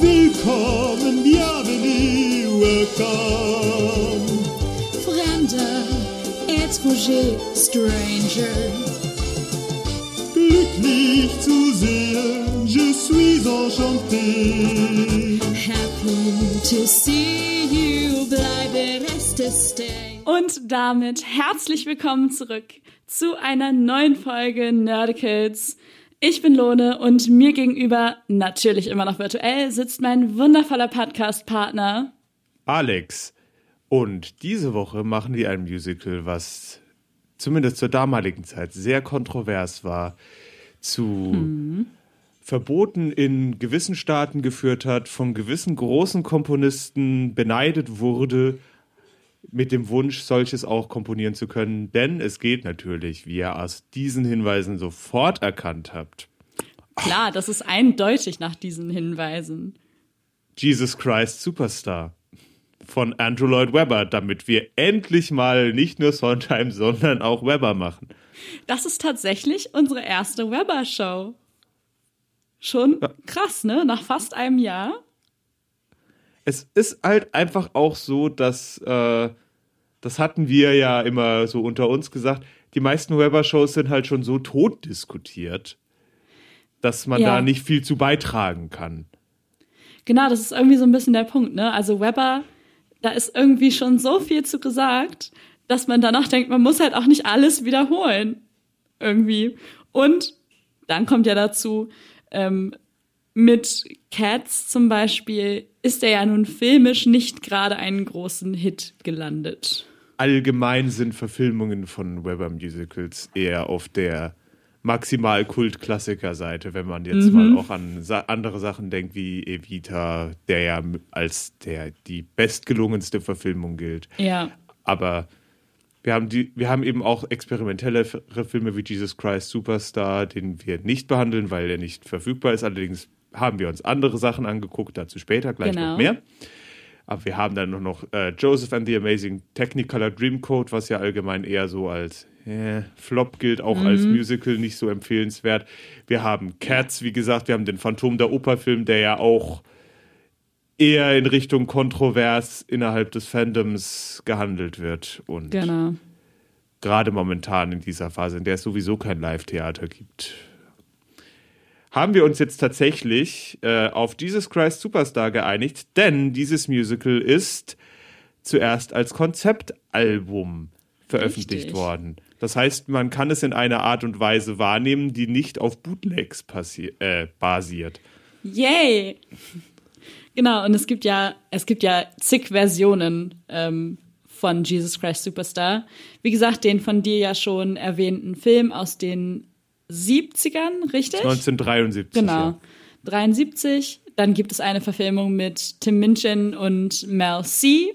Willkommen, bienvenue, welcome. Fremder, étranger, stranger. Glücklich zu sehen, je suis enchanté. Happy to see you, bleibe reste stay. Und damit herzlich willkommen zurück zu einer neuen Folge Nerdicals. Ich bin Lone und mir gegenüber, natürlich immer noch virtuell, sitzt mein wundervoller Podcast-Partner. Alex. Und diese Woche machen wir ein Musical, was zumindest zur damaligen Zeit sehr kontrovers war, zu Verboten in gewissen Staaten geführt hat, von gewissen großen Komponisten beneidet wurde, mit dem Wunsch, solches auch komponieren zu können. Denn es geht natürlich, wie ihr aus diesen Hinweisen sofort erkannt habt, Klar, das ist eindeutig nach diesen Hinweisen. Jesus Christ Superstar von Andrew Lloyd Webber, damit wir endlich mal nicht nur Sondheim, sondern auch Webber machen. Das ist tatsächlich unsere erste Weber-Show. Schon krass, ne? Nach fast einem Jahr. Es ist halt einfach auch so, dass äh, das hatten wir ja immer so unter uns gesagt, die meisten Webber-Shows sind halt schon so tot diskutiert, dass man Ja. da nicht viel zu beitragen kann. Genau, das ist irgendwie so ein bisschen der Punkt, ne? Also Weber, da ist irgendwie schon so viel zu gesagt, dass man danach denkt, man muss halt auch nicht alles wiederholen. Irgendwie. Und dann kommt ja dazu, ähm, mit Cats zum Beispiel ist er ja nun filmisch nicht gerade einen großen Hit gelandet. Allgemein sind Verfilmungen von Webber-Musicals eher auf der maximal Kult-Klassiker-Seite, wenn man jetzt mal auch an sa andere Sachen denkt wie Evita, der ja als der die bestgelungenste Verfilmung gilt. Ja. Aber wir haben, die, wir haben eben auch experimentelle F- Filme wie Jesus Christ Superstar, den wir nicht behandeln, weil er nicht verfügbar ist. Allerdings haben wir uns andere Sachen angeguckt, dazu später gleich Genau. noch mehr. Aber wir haben dann noch, äh, Joseph and the Amazing Technicolor Dreamcoat, was ja allgemein eher so als äh, Flop gilt, auch als Musical nicht so empfehlenswert. Wir haben Cats, wie gesagt, wir haben den Phantom der Oper-Film, der ja auch eher in Richtung kontrovers innerhalb des Fandoms gehandelt wird. Und Genau. gerade momentan in dieser Phase, in der es sowieso kein Live-Theater gibt, haben wir uns jetzt tatsächlich äh, auf Jesus Christ Superstar geeinigt, denn dieses Musical ist zuerst als Konzeptalbum veröffentlicht Richtig. worden. Das heißt, man kann es in einer Art und Weise wahrnehmen, die nicht auf Bootlegs äh, basiert. Yay! Genau, und es gibt ja, es gibt ja zig Versionen ähm, von Jesus Christ Superstar. Wie gesagt, den von dir ja schon erwähnten Film aus den 70ern, richtig? 1973. Genau. Ja. 73. Dann gibt es eine Verfilmung mit Tim Minchin und Mel C.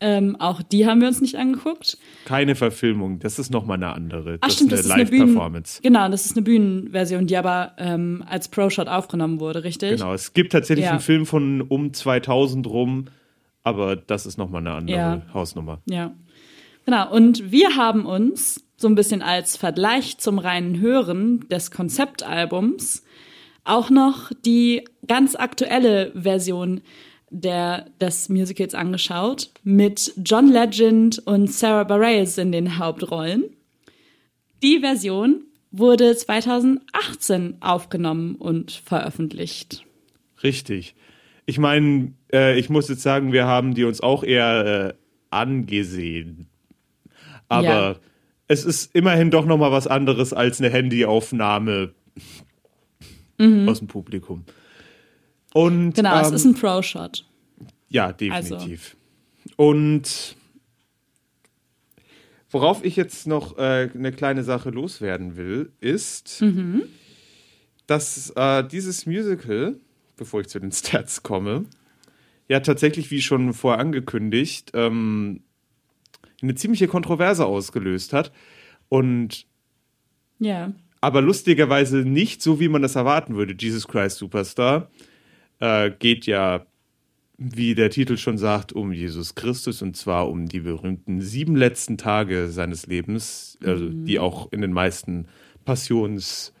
Ähm, auch die haben wir uns nicht angeguckt. Keine Verfilmung, das ist nochmal eine andere. Ach das stimmt, ist eine Live-Performance. Genau, das ist eine Bühnenversion, die aber ähm, als Pro-Shot aufgenommen wurde, richtig? Genau, es gibt tatsächlich Ja. einen Film von um 2000 rum, aber das ist nochmal eine andere Ja. Hausnummer. Ja. Genau. Und wir haben uns so ein bisschen als Vergleich zum reinen Hören des Konzeptalbums auch noch die ganz aktuelle Version der, des Musicals angeschaut mit John Legend und Sarah Bareilles in den Hauptrollen. Die Version wurde 2018 aufgenommen und veröffentlicht. Richtig. Ich meine, äh, ich muss jetzt sagen, wir haben die uns auch eher äh, angesehen. Aber Ja. Es ist immerhin doch nochmal was anderes als eine Handyaufnahme Mhm. aus dem Publikum. Und, Genau, es ähm, ist ein Pro-Shot. Ja, definitiv. Und worauf ich jetzt noch äh, eine kleine Sache loswerden will, ist, dass äh, dieses Musical, bevor ich zu den Stats komme, ja tatsächlich, wie schon vorher angekündigt, ähm, eine ziemliche Kontroverse ausgelöst hat. Und Ja. aber lustigerweise nicht so, wie man das erwarten würde. Jesus Christ Superstar äh, geht ja, wie der Titel schon sagt, um Jesus Christus und zwar um die berühmten sieben letzten Tage seines Lebens, also die auch in den meisten Passions-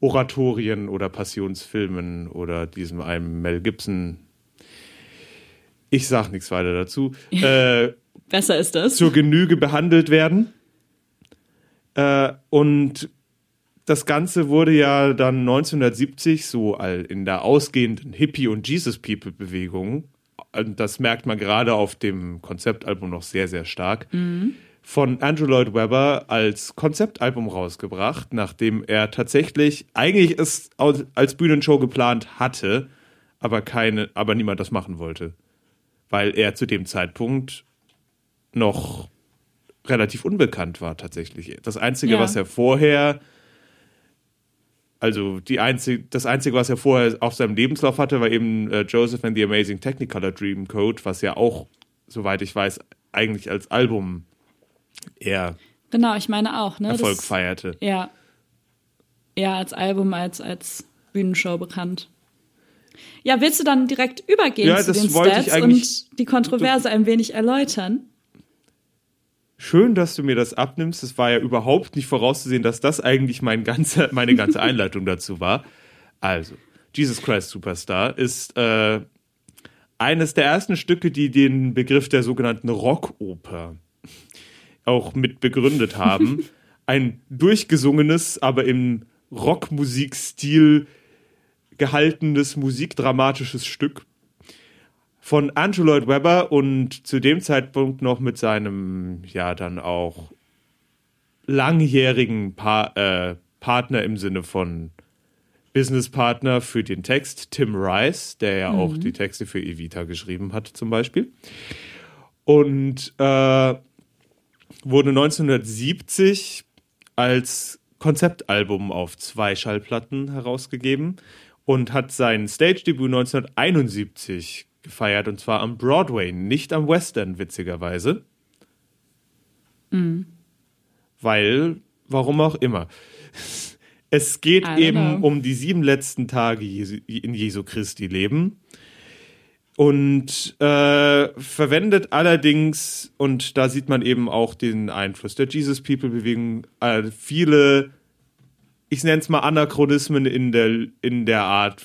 Oratorien oder Passionsfilmen oder diesem einem Mel Gibson. Ich sag nichts weiter dazu. äh, Besser ist das. zur Genüge behandelt werden. Äh, und das Ganze wurde ja dann 1970 so in der ausgehenden Hippie- und Jesus-People-Bewegung, und das merkt man gerade auf dem Konzeptalbum noch sehr, sehr stark, von Andrew Lloyd Webber als Konzeptalbum rausgebracht, nachdem er tatsächlich eigentlich es als Bühnenshow geplant hatte, aber keine, aber niemand das machen wollte. Weil er zu dem Zeitpunkt noch relativ unbekannt war tatsächlich. Das Einzige, Ja. was er vorher, also die einzig, das Einzige, was er vorher auf seinem Lebenslauf hatte, war eben äh, Joseph and the Amazing Technicolor Dreamcoat, was ja auch, soweit ich weiß, eigentlich als Album eher Genau, ich meine auch, ne? Erfolg das, feierte. Ja. Eher als Album als als Bühnenshow bekannt. Ja, willst du dann direkt übergehen Ja, zu den Stats und die Kontroverse ein wenig erläutern? Schön, dass du mir das abnimmst. Es war ja überhaupt nicht vorauszusehen, dass das eigentlich mein ganze, meine ganze Einleitung dazu war. Also, Jesus Christ Superstar ist äh, eines der ersten Stücke, die den Begriff der sogenannten Rockoper auch mit begründet haben. Ein durchgesungenes, aber im Rockmusikstil gehaltenes, musikdramatisches Stück von Andrew Lloyd Webber und zu dem Zeitpunkt noch mit seinem, ja, dann auch langjährigen pa äh, Partner im Sinne von Businesspartner für den Text, Tim Rice, der ja auch die Texte für Evita geschrieben hat, zum Beispiel. Und äh, wurde 1970 als Konzeptalbum auf zwei Schallplatten herausgegeben und hat sein Stage-Debüt 1971 gefeiert und zwar am Broadway, nicht am West End, witzigerweise. Weil, warum auch immer. Es geht eben know. um die sieben letzten Tage Jesu, in Jesu Christi Leben und äh, verwendet allerdings, und da sieht man eben auch den Einfluss der Jesus People Bewegung, äh, viele, ich nenne es mal Anachronismen in der, in der Art,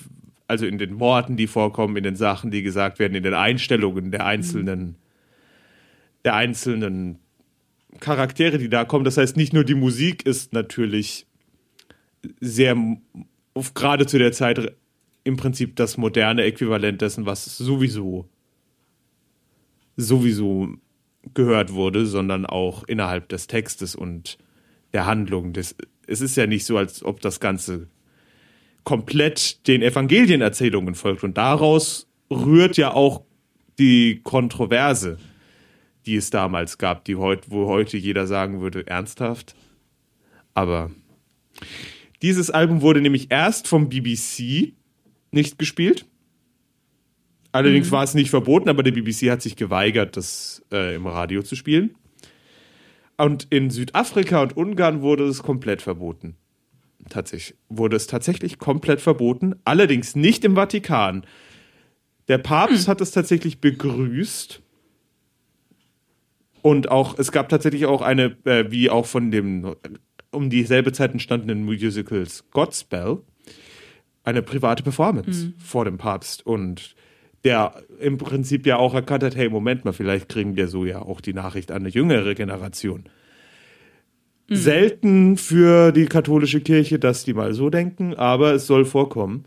also in den Worten, die vorkommen, in den Sachen, die gesagt werden, in den Einstellungen der einzelnen, der einzelnen Charaktere, die da kommen. Das heißt, nicht nur die Musik ist natürlich sehr, gerade zu der Zeit im Prinzip das moderne Äquivalent dessen, was sowieso sowieso gehört wurde, sondern auch innerhalb des Textes und der Handlung. Das, es ist ja nicht so, als ob das Ganze komplett den Evangelienerzählungen folgt. Und daraus rührt ja auch die Kontroverse, die es damals gab, die heut, wo heute jeder sagen würde, ernsthaft. Aber dieses Album wurde nämlich erst vom BBC nicht gespielt. Allerdings war es nicht verboten, aber der BBC hat sich geweigert, das äh, im Radio zu spielen. Und in Südafrika und Ungarn wurde es komplett verboten. Tatsächlich wurde es tatsächlich komplett verboten, allerdings nicht im Vatikan. Der Papst hat es tatsächlich begrüßt. Und auch, es gab tatsächlich auch eine, äh, wie auch von dem um dieselbe Zeit entstandenen Musicals Godspell, eine private Performance vor dem Papst. Und der im Prinzip ja auch erkannt hat, hey, Moment mal, vielleicht kriegen wir so ja auch die Nachricht an eine jüngere Generation. Selten für die katholische Kirche, dass die mal so denken, aber es soll vorkommen.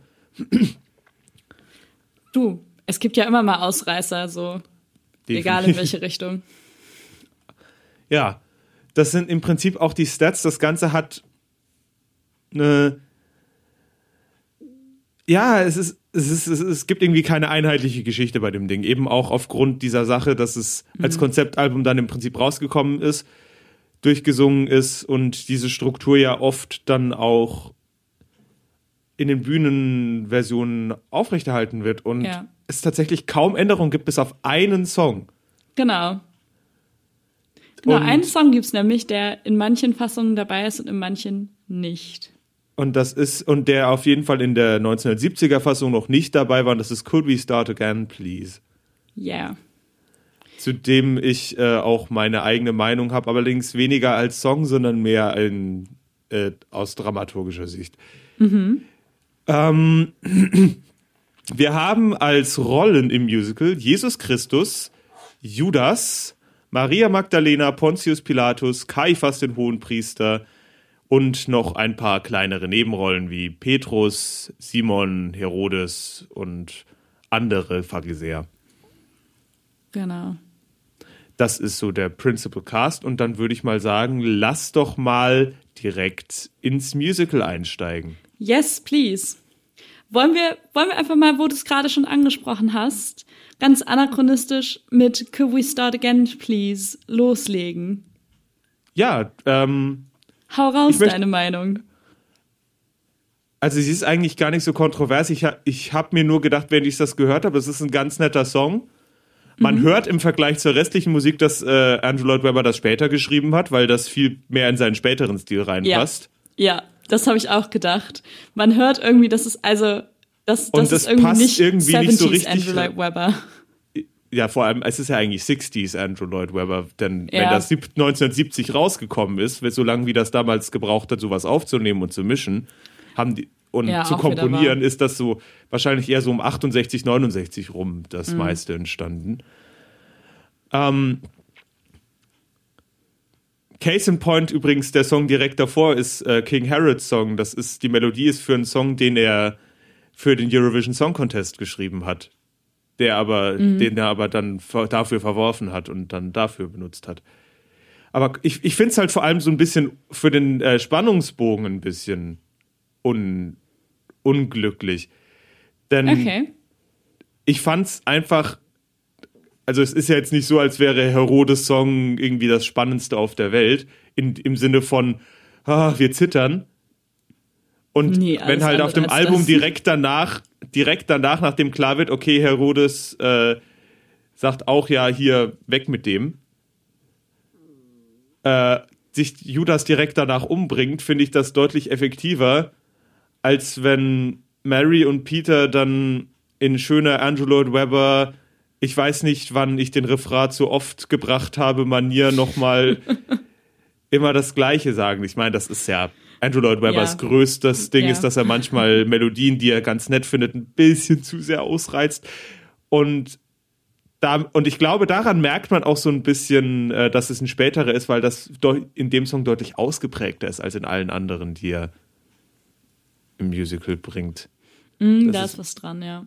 Du, es gibt ja immer mal Ausreißer, so egal in welche Richtung. Ja, das sind im Prinzip auch die Stats. Das Ganze hat eine. Ja, es ist, es ist, es, ist, es gibt irgendwie keine einheitliche Geschichte bei dem Ding. Eben auch aufgrund dieser Sache, dass es als Konzeptalbum dann im Prinzip rausgekommen ist, durchgesungen ist und diese Struktur ja oft dann auch in den Bühnenversionen aufrechterhalten wird und Ja. es tatsächlich kaum Änderungen gibt, bis auf einen Song. Genau. Genau, Und- einen Song gibt's nämlich, der in manchen Fassungen dabei ist und in manchen nicht. Und das ist, und der auf jeden Fall in der 1970er Fassung noch nicht dabei war, und das ist Could We Start Again, Please. Ja. Zu dem ich äh, auch meine eigene Meinung habe, allerdings weniger als Song, sondern mehr in, äh, aus dramaturgischer Sicht. Ähm, wir haben als Rollen im Musical Jesus Christus, Judas, Maria Magdalena, Pontius Pilatus, Kaiphas den Hohenpriester und noch ein paar kleinere Nebenrollen wie Petrus, Simon, Herodes und andere Pharisäer. Genau. Das ist so der Principal Cast und dann würde ich mal sagen, lass doch mal direkt ins Musical einsteigen. Yes, please. Wollen wir, wollen wir einfach mal, wo du es gerade schon angesprochen hast, ganz anachronistisch mit Could We Start Again, please, loslegen? Ja, ähm, Hau raus, deine Meinung. also sie ist eigentlich gar nicht so kontrovers. Ich, ich habe mir nur gedacht, wenn ich das gehört habe, es ist ein ganz netter Song. Man hört im Vergleich zur restlichen Musik, dass äh, Andrew Lloyd Webber das später geschrieben hat, weil das viel mehr in seinen späteren Stil reinpasst. Ja, das habe ich auch gedacht. Man hört irgendwie, dass es also, das, das das ist irgendwie passt nicht irgendwie 70s nicht so richtig Andrew Lloyd. Webber. Ja, vor allem, es ist ja eigentlich 60s Andrew Lloyd Webber, denn wenn Ja. das sieb- 1970 rausgekommen ist, so lange wie das damals gebraucht hat, sowas aufzunehmen und zu mischen, haben die und Ja, zu komponieren, ist das so wahrscheinlich eher so um 68, 69 rum Mhm. das meiste entstanden. Ähm, Case in Point übrigens, der Song direkt davor ist äh, King Herod's Song. Das ist die Melodie ist für einen Song, den er für den Eurovision Song Contest geschrieben hat, der aber, den er aber dann dafür verworfen hat und dann dafür benutzt hat. Aber ich, ich finde es halt vor allem so ein bisschen für den äh, Spannungsbogen ein bisschen un, unglücklich. Denn Okay. ich fand's einfach, also es ist ja jetzt nicht so, als wäre Herodes Song irgendwie das Spannendste auf der Welt, in, im Sinne von, ah, wir zittern. Und Nee, wenn halt auf dem Album direkt danach, direkt danach, nachdem klar wird, okay, Herodes äh, sagt auch ja, hier weg mit dem, äh, sich Judas direkt danach umbringt, finde ich das deutlich effektiver, als wenn Mary und Peter dann in schöner Andrew Lloyd Webber, ich weiß nicht, wann ich den Refrain zu oft gebracht habe, Manier nochmal immer das Gleiche sagen. Ich meine, das ist ja Andrew Lloyd Webbers Ja. größtes Ding Ja. ist, dass er manchmal Melodien, die er ganz nett findet, ein bisschen zu sehr ausreizt. Und da, und ich glaube, daran merkt man auch so ein bisschen, äh, dass es ein späterer ist, weil das in dem Song deutlich ausgeprägter ist als in allen anderen, die er im Musical bringt. Mm, Das da ist- ist was dran, ja.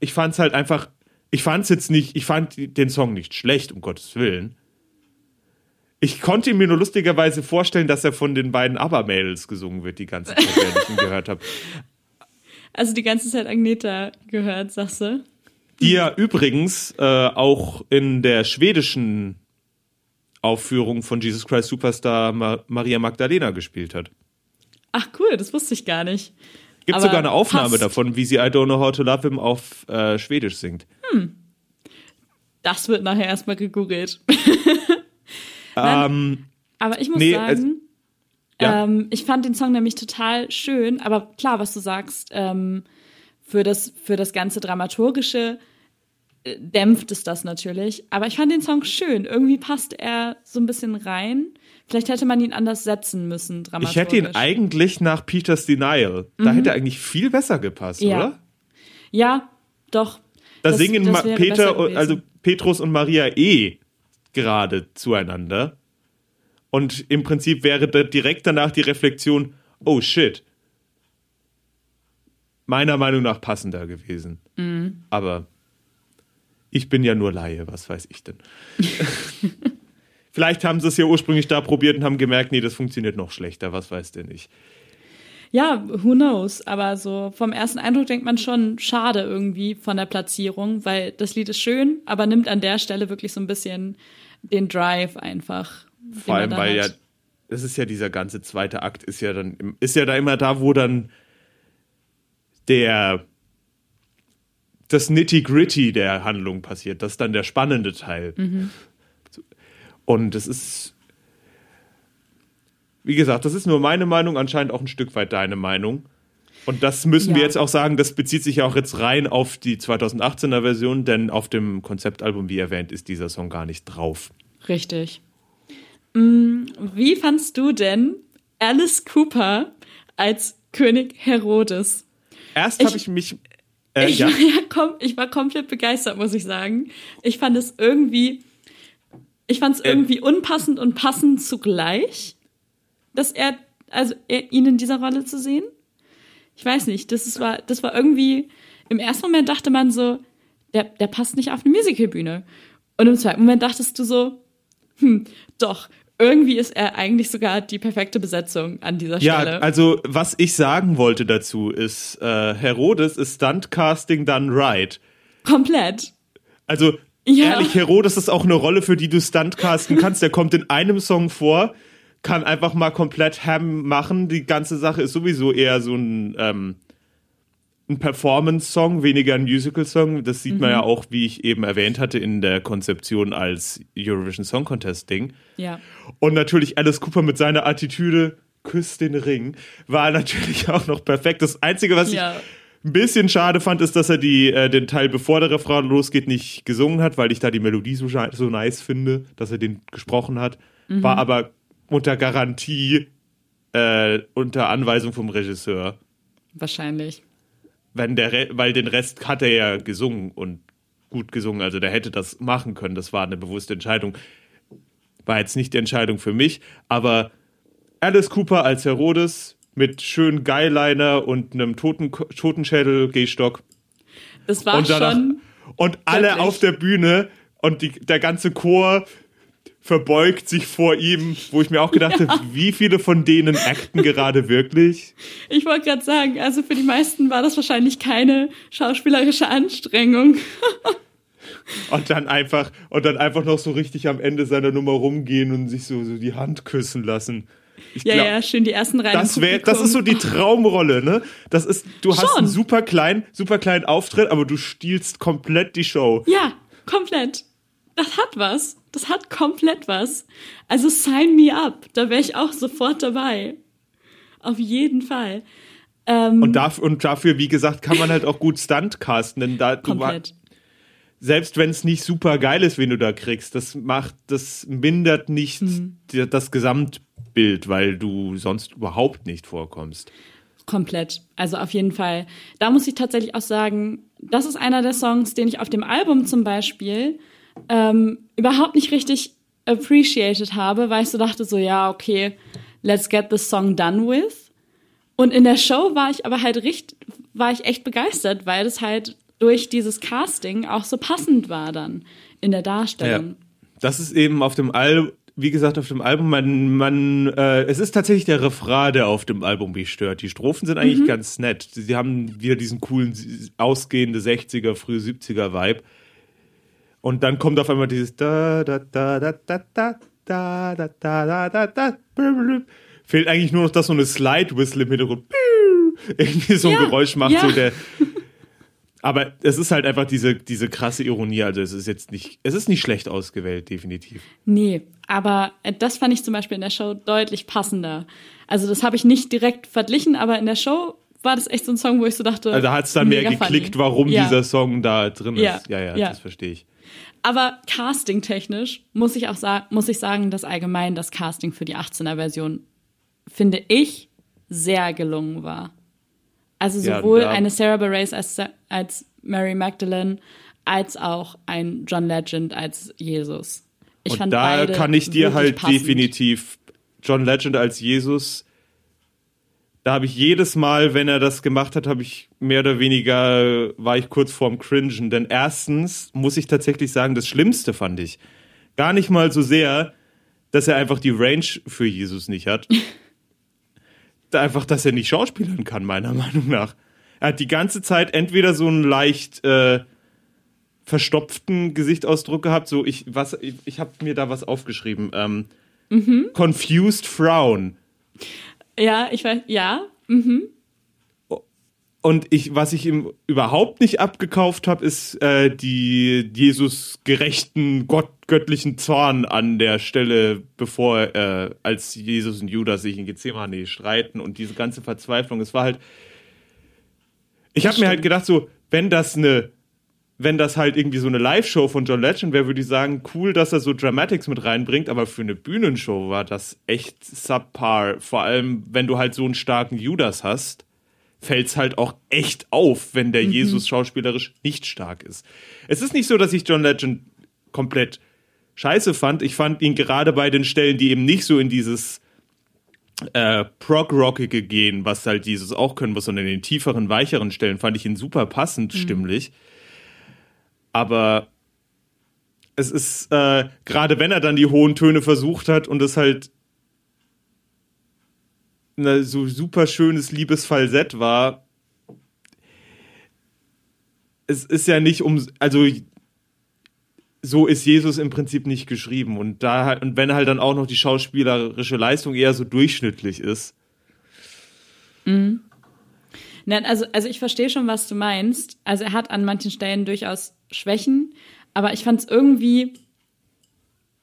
Ich fand es halt einfach, ich fand es jetzt nicht, ich fand den Song nicht schlecht, um Gottes Willen. Ich konnte mir nur lustigerweise vorstellen, dass er von den beiden ABBA-Mädels gesungen wird, die ganze Zeit, während ich ihn gehört habe. Also die ganze Zeit Agneta gehört, sagst du? Die ja übrigens äh, auch in der schwedischen Aufführung von Jesus Christ Superstar Ma Maria Magdalena gespielt hat. Ach cool, das wusste ich gar nicht. Gibt Aber sogar eine Aufnahme passt. davon, wie sie I Don't Know How to Love Him auf äh, Schwedisch singt. Das wird nachher erstmal gegoogelt. Ähm, Aber ich muss Nee, sagen, ja. ähm, ich fand den Song nämlich total schön. Aber klar, was du sagst, ähm, für, das, für das ganze Dramaturgische äh, dämpft es das natürlich. Aber ich fand den Song schön. Irgendwie passt er so ein bisschen rein. Vielleicht hätte man ihn anders setzen müssen, ich dramaturgisch. hätte ihn eigentlich nach Peter's Denial. Da hätte er eigentlich viel besser gepasst, Mhm. Ja. oder? Ja, doch. Da Das- singen das Peter, also Petrus und Maria eh gerade zueinander. Und im Prinzip wäre da direkt danach die Reflexion, oh shit. Meiner Meinung nach passender gewesen. Mhm. Aber ich bin ja nur Laie, was weiß ich denn. Vielleicht haben sie es ja ursprünglich da probiert und haben gemerkt, nee, das funktioniert noch schlechter, was weiß denn ich. Ja, who knows? Aber so vom ersten Eindruck denkt man schon, schade irgendwie von der Platzierung, weil das Lied ist schön, aber nimmt an der Stelle wirklich so ein bisschen den Drive einfach. Vor allem, weil ja, hat. es ist ja dieser ganze zweite Akt, ist ja dann, ist ja da immer da, wo dann der, das Nitty-Gritty der Handlung passiert. Das ist dann der spannende Teil. Mhm. Und es ist, wie gesagt, das ist nur meine Meinung, anscheinend auch ein Stück weit deine Meinung. Und das müssen wir Ja. jetzt auch sagen, das bezieht sich ja auch jetzt rein auf die 2018er Version, denn auf dem Konzeptalbum, wie erwähnt, ist dieser Song gar nicht drauf. Richtig. Mm, Wie fandst du denn Alice Cooper als König Herodes. Erst habe ich mich. Äh, Ich, ja. war ja kom ich war komplett begeistert, muss ich sagen. Ich fand es irgendwie, ich fand es Äh. irgendwie unpassend und passend zugleich, dass er, also er, ihn in dieser Rolle zu sehen. Ich weiß nicht, das ist, war, das war irgendwie, im ersten Moment dachte man so, der, der passt nicht auf eine Musicalbühne. Und im zweiten Moment dachtest du so, hm, doch, irgendwie ist er eigentlich sogar die perfekte Besetzung an dieser Ja, Stelle. also was ich sagen wollte dazu ist, äh, Herodes ist Stuntcasting done right. Komplett. Also Ja. ehrlich, Herodes ist auch eine Rolle, für die du Stuntcasten kannst. Der kommt in einem Song vor, kann einfach mal komplett Ham machen. Die ganze Sache ist sowieso eher so ein, ähm, ein Performance-Song, weniger ein Musical-Song. Das sieht man ja auch, wie ich eben erwähnt hatte, in der Konzeption als Eurovision Song Contest-Ding. Ja. Und natürlich Alice Cooper mit seiner Attitüde, küsst den Ring, war natürlich auch noch perfekt. Das Einzige, was Ja. ich ein bisschen schade fand, ist, dass er die, äh, den Teil, bevor der Refrain losgeht, nicht gesungen hat, weil ich da die Melodie so, so nice finde, dass er den gesprochen hat. War aber unter Garantie, äh, unter Anweisung vom Regisseur. Wahrscheinlich. Wenn der Re weil den Rest hat er ja gesungen und gut gesungen, also der hätte das machen können. Das war eine bewusste Entscheidung. War jetzt nicht die Entscheidung für mich, aber Alice Cooper als Herodes mit schönen Guyliner und einem Toten Totenschädel-Gehstock Das war und danach schon. und alle wirklich. auf der Bühne und die, der ganze Chor verbeugt sich vor ihm, wo ich mir auch gedacht habe, wie viele von denen acten gerade wirklich? Ich wollte gerade sagen, also für die meisten war das wahrscheinlich keine schauspielerische Anstrengung. Und dann einfach, und dann einfach noch so richtig am Ende seiner Nummer rumgehen und sich so, so die Hand küssen lassen. Ich Ja, glaub, ja, schön die ersten Reihen. Das wäre, das ist so die Traumrolle, ne? Das ist, du hast Schon. einen super kleinen, super kleinen Auftritt, aber du stiehlst komplett die Show. Ja, komplett. Das hat was. Das hat komplett was. Also sign me up. Da wäre ich auch sofort dabei. Auf jeden Fall. Ähm, Und dafür, und dafür, wie gesagt, kann man halt auch gut Stunt casten, denn da, du, komplett. selbst wenn es nicht super geil ist, wen du da kriegst, das macht, das mindert nicht Mhm. das Gesamtbild, weil du sonst überhaupt nicht vorkommst. Komplett. Also auf jeden Fall. Da muss ich tatsächlich auch sagen, das ist einer der Songs, den ich auf dem Album zum Beispiel ähm, überhaupt nicht richtig appreciated habe, weil ich so dachte, so ja, okay, let's get this song done with. Und in der Show war ich aber halt richtig, war ich echt begeistert, weil es halt durch dieses Casting auch so passend war dann in der Darstellung. Das ist eben auf dem Album, wie gesagt, auf dem Album, man, man, äh, es ist tatsächlich der Refrain, der auf dem Album mich stört. Die Strophen sind Mhm. eigentlich ganz nett. Sie, haben wieder diesen coolen, ausgehende 60er, frühe 70er Vibe. Und dann kommt auf einmal dieses da, da, da, da, da, da, da, da, da, da, da, da. Fehlt eigentlich nur noch, dass so eine Slide-Whistle im Hintergrund irgendwie so ein Ja, Geräusch macht, ja. so der, aber es ist halt einfach diese, diese krasse Ironie. Also es ist jetzt nicht, es ist nicht schlecht ausgewählt, definitiv. Nee, aber das fand ich zum Beispiel in der Show deutlich passender. Also das habe ich nicht direkt verglichen, aber in der Show war das echt so ein Song, wo ich so dachte. Also da hat es dann mehr geklickt, funny. warum ja. dieser Song da drin ist. Ja, Ja, ja, ja. das verstehe ich. Aber casting-technisch muss ich auch sagen, muss ich sagen, dass allgemein das Casting für die 18er-Version, finde ich, sehr gelungen war. Also Ja, sowohl da- eine Sarah Bareilles als, als Mary Magdalene, als auch ein John Legend als Jesus. Ich Und fand da kann ich dir halt passend. definitiv John Legend als Jesus. Da habe ich jedes Mal, wenn er das gemacht hat, habe ich mehr oder weniger, war ich kurz vorm Cringen. Denn erstens muss ich tatsächlich sagen, das Schlimmste fand ich. Gar nicht mal so sehr, dass er einfach die Range für Jesus nicht hat. Einfach, dass er nicht schauspielern kann, meiner Meinung nach. Er hat die ganze Zeit entweder so einen leicht äh, verstopften Gesichtsausdruck gehabt, so ich was ich, ich habe mir da was aufgeschrieben. Ähm, Confused Frown. Ja, ich weiß, ja. Und ich, was ich ihm überhaupt nicht abgekauft habe, ist äh, die Jesus gerechten Gott, göttlichen Zorn an der Stelle, bevor äh, als Jesus und Judas sich in Gethsemane streiten und diese ganze Verzweiflung. Es war halt. Ich habe mir halt gedacht, so, wenn das eine, wenn das halt irgendwie so eine Live-Show von John Legend wäre, würde ich sagen, cool, dass er so Dramatics mit reinbringt, aber für eine Bühnenshow war das echt subpar. Vor allem, wenn du halt so einen starken Judas hast fällt es halt auch echt auf, wenn der Jesus schauspielerisch nicht stark ist. Es ist nicht so, dass ich John Legend komplett scheiße fand. Ich fand ihn gerade bei den Stellen, die eben nicht so in dieses äh, Prog-Rockige gehen, was halt Jesus auch können muss, sondern in den tieferen, weicheren Stellen, fand ich ihn super passend stimmlich. Aber es ist, äh, gerade wenn er dann die hohen Töne versucht hat und es halt ein so super schönes, liebes Falsett war, es ist ja nicht um, also so ist Jesus im Prinzip nicht geschrieben und da halt, und wenn halt dann auch noch die schauspielerische Leistung eher so durchschnittlich ist. Nein, also, also ich verstehe schon, was du meinst. Also er hat an manchen Stellen durchaus Schwächen, aber ich fand es irgendwie,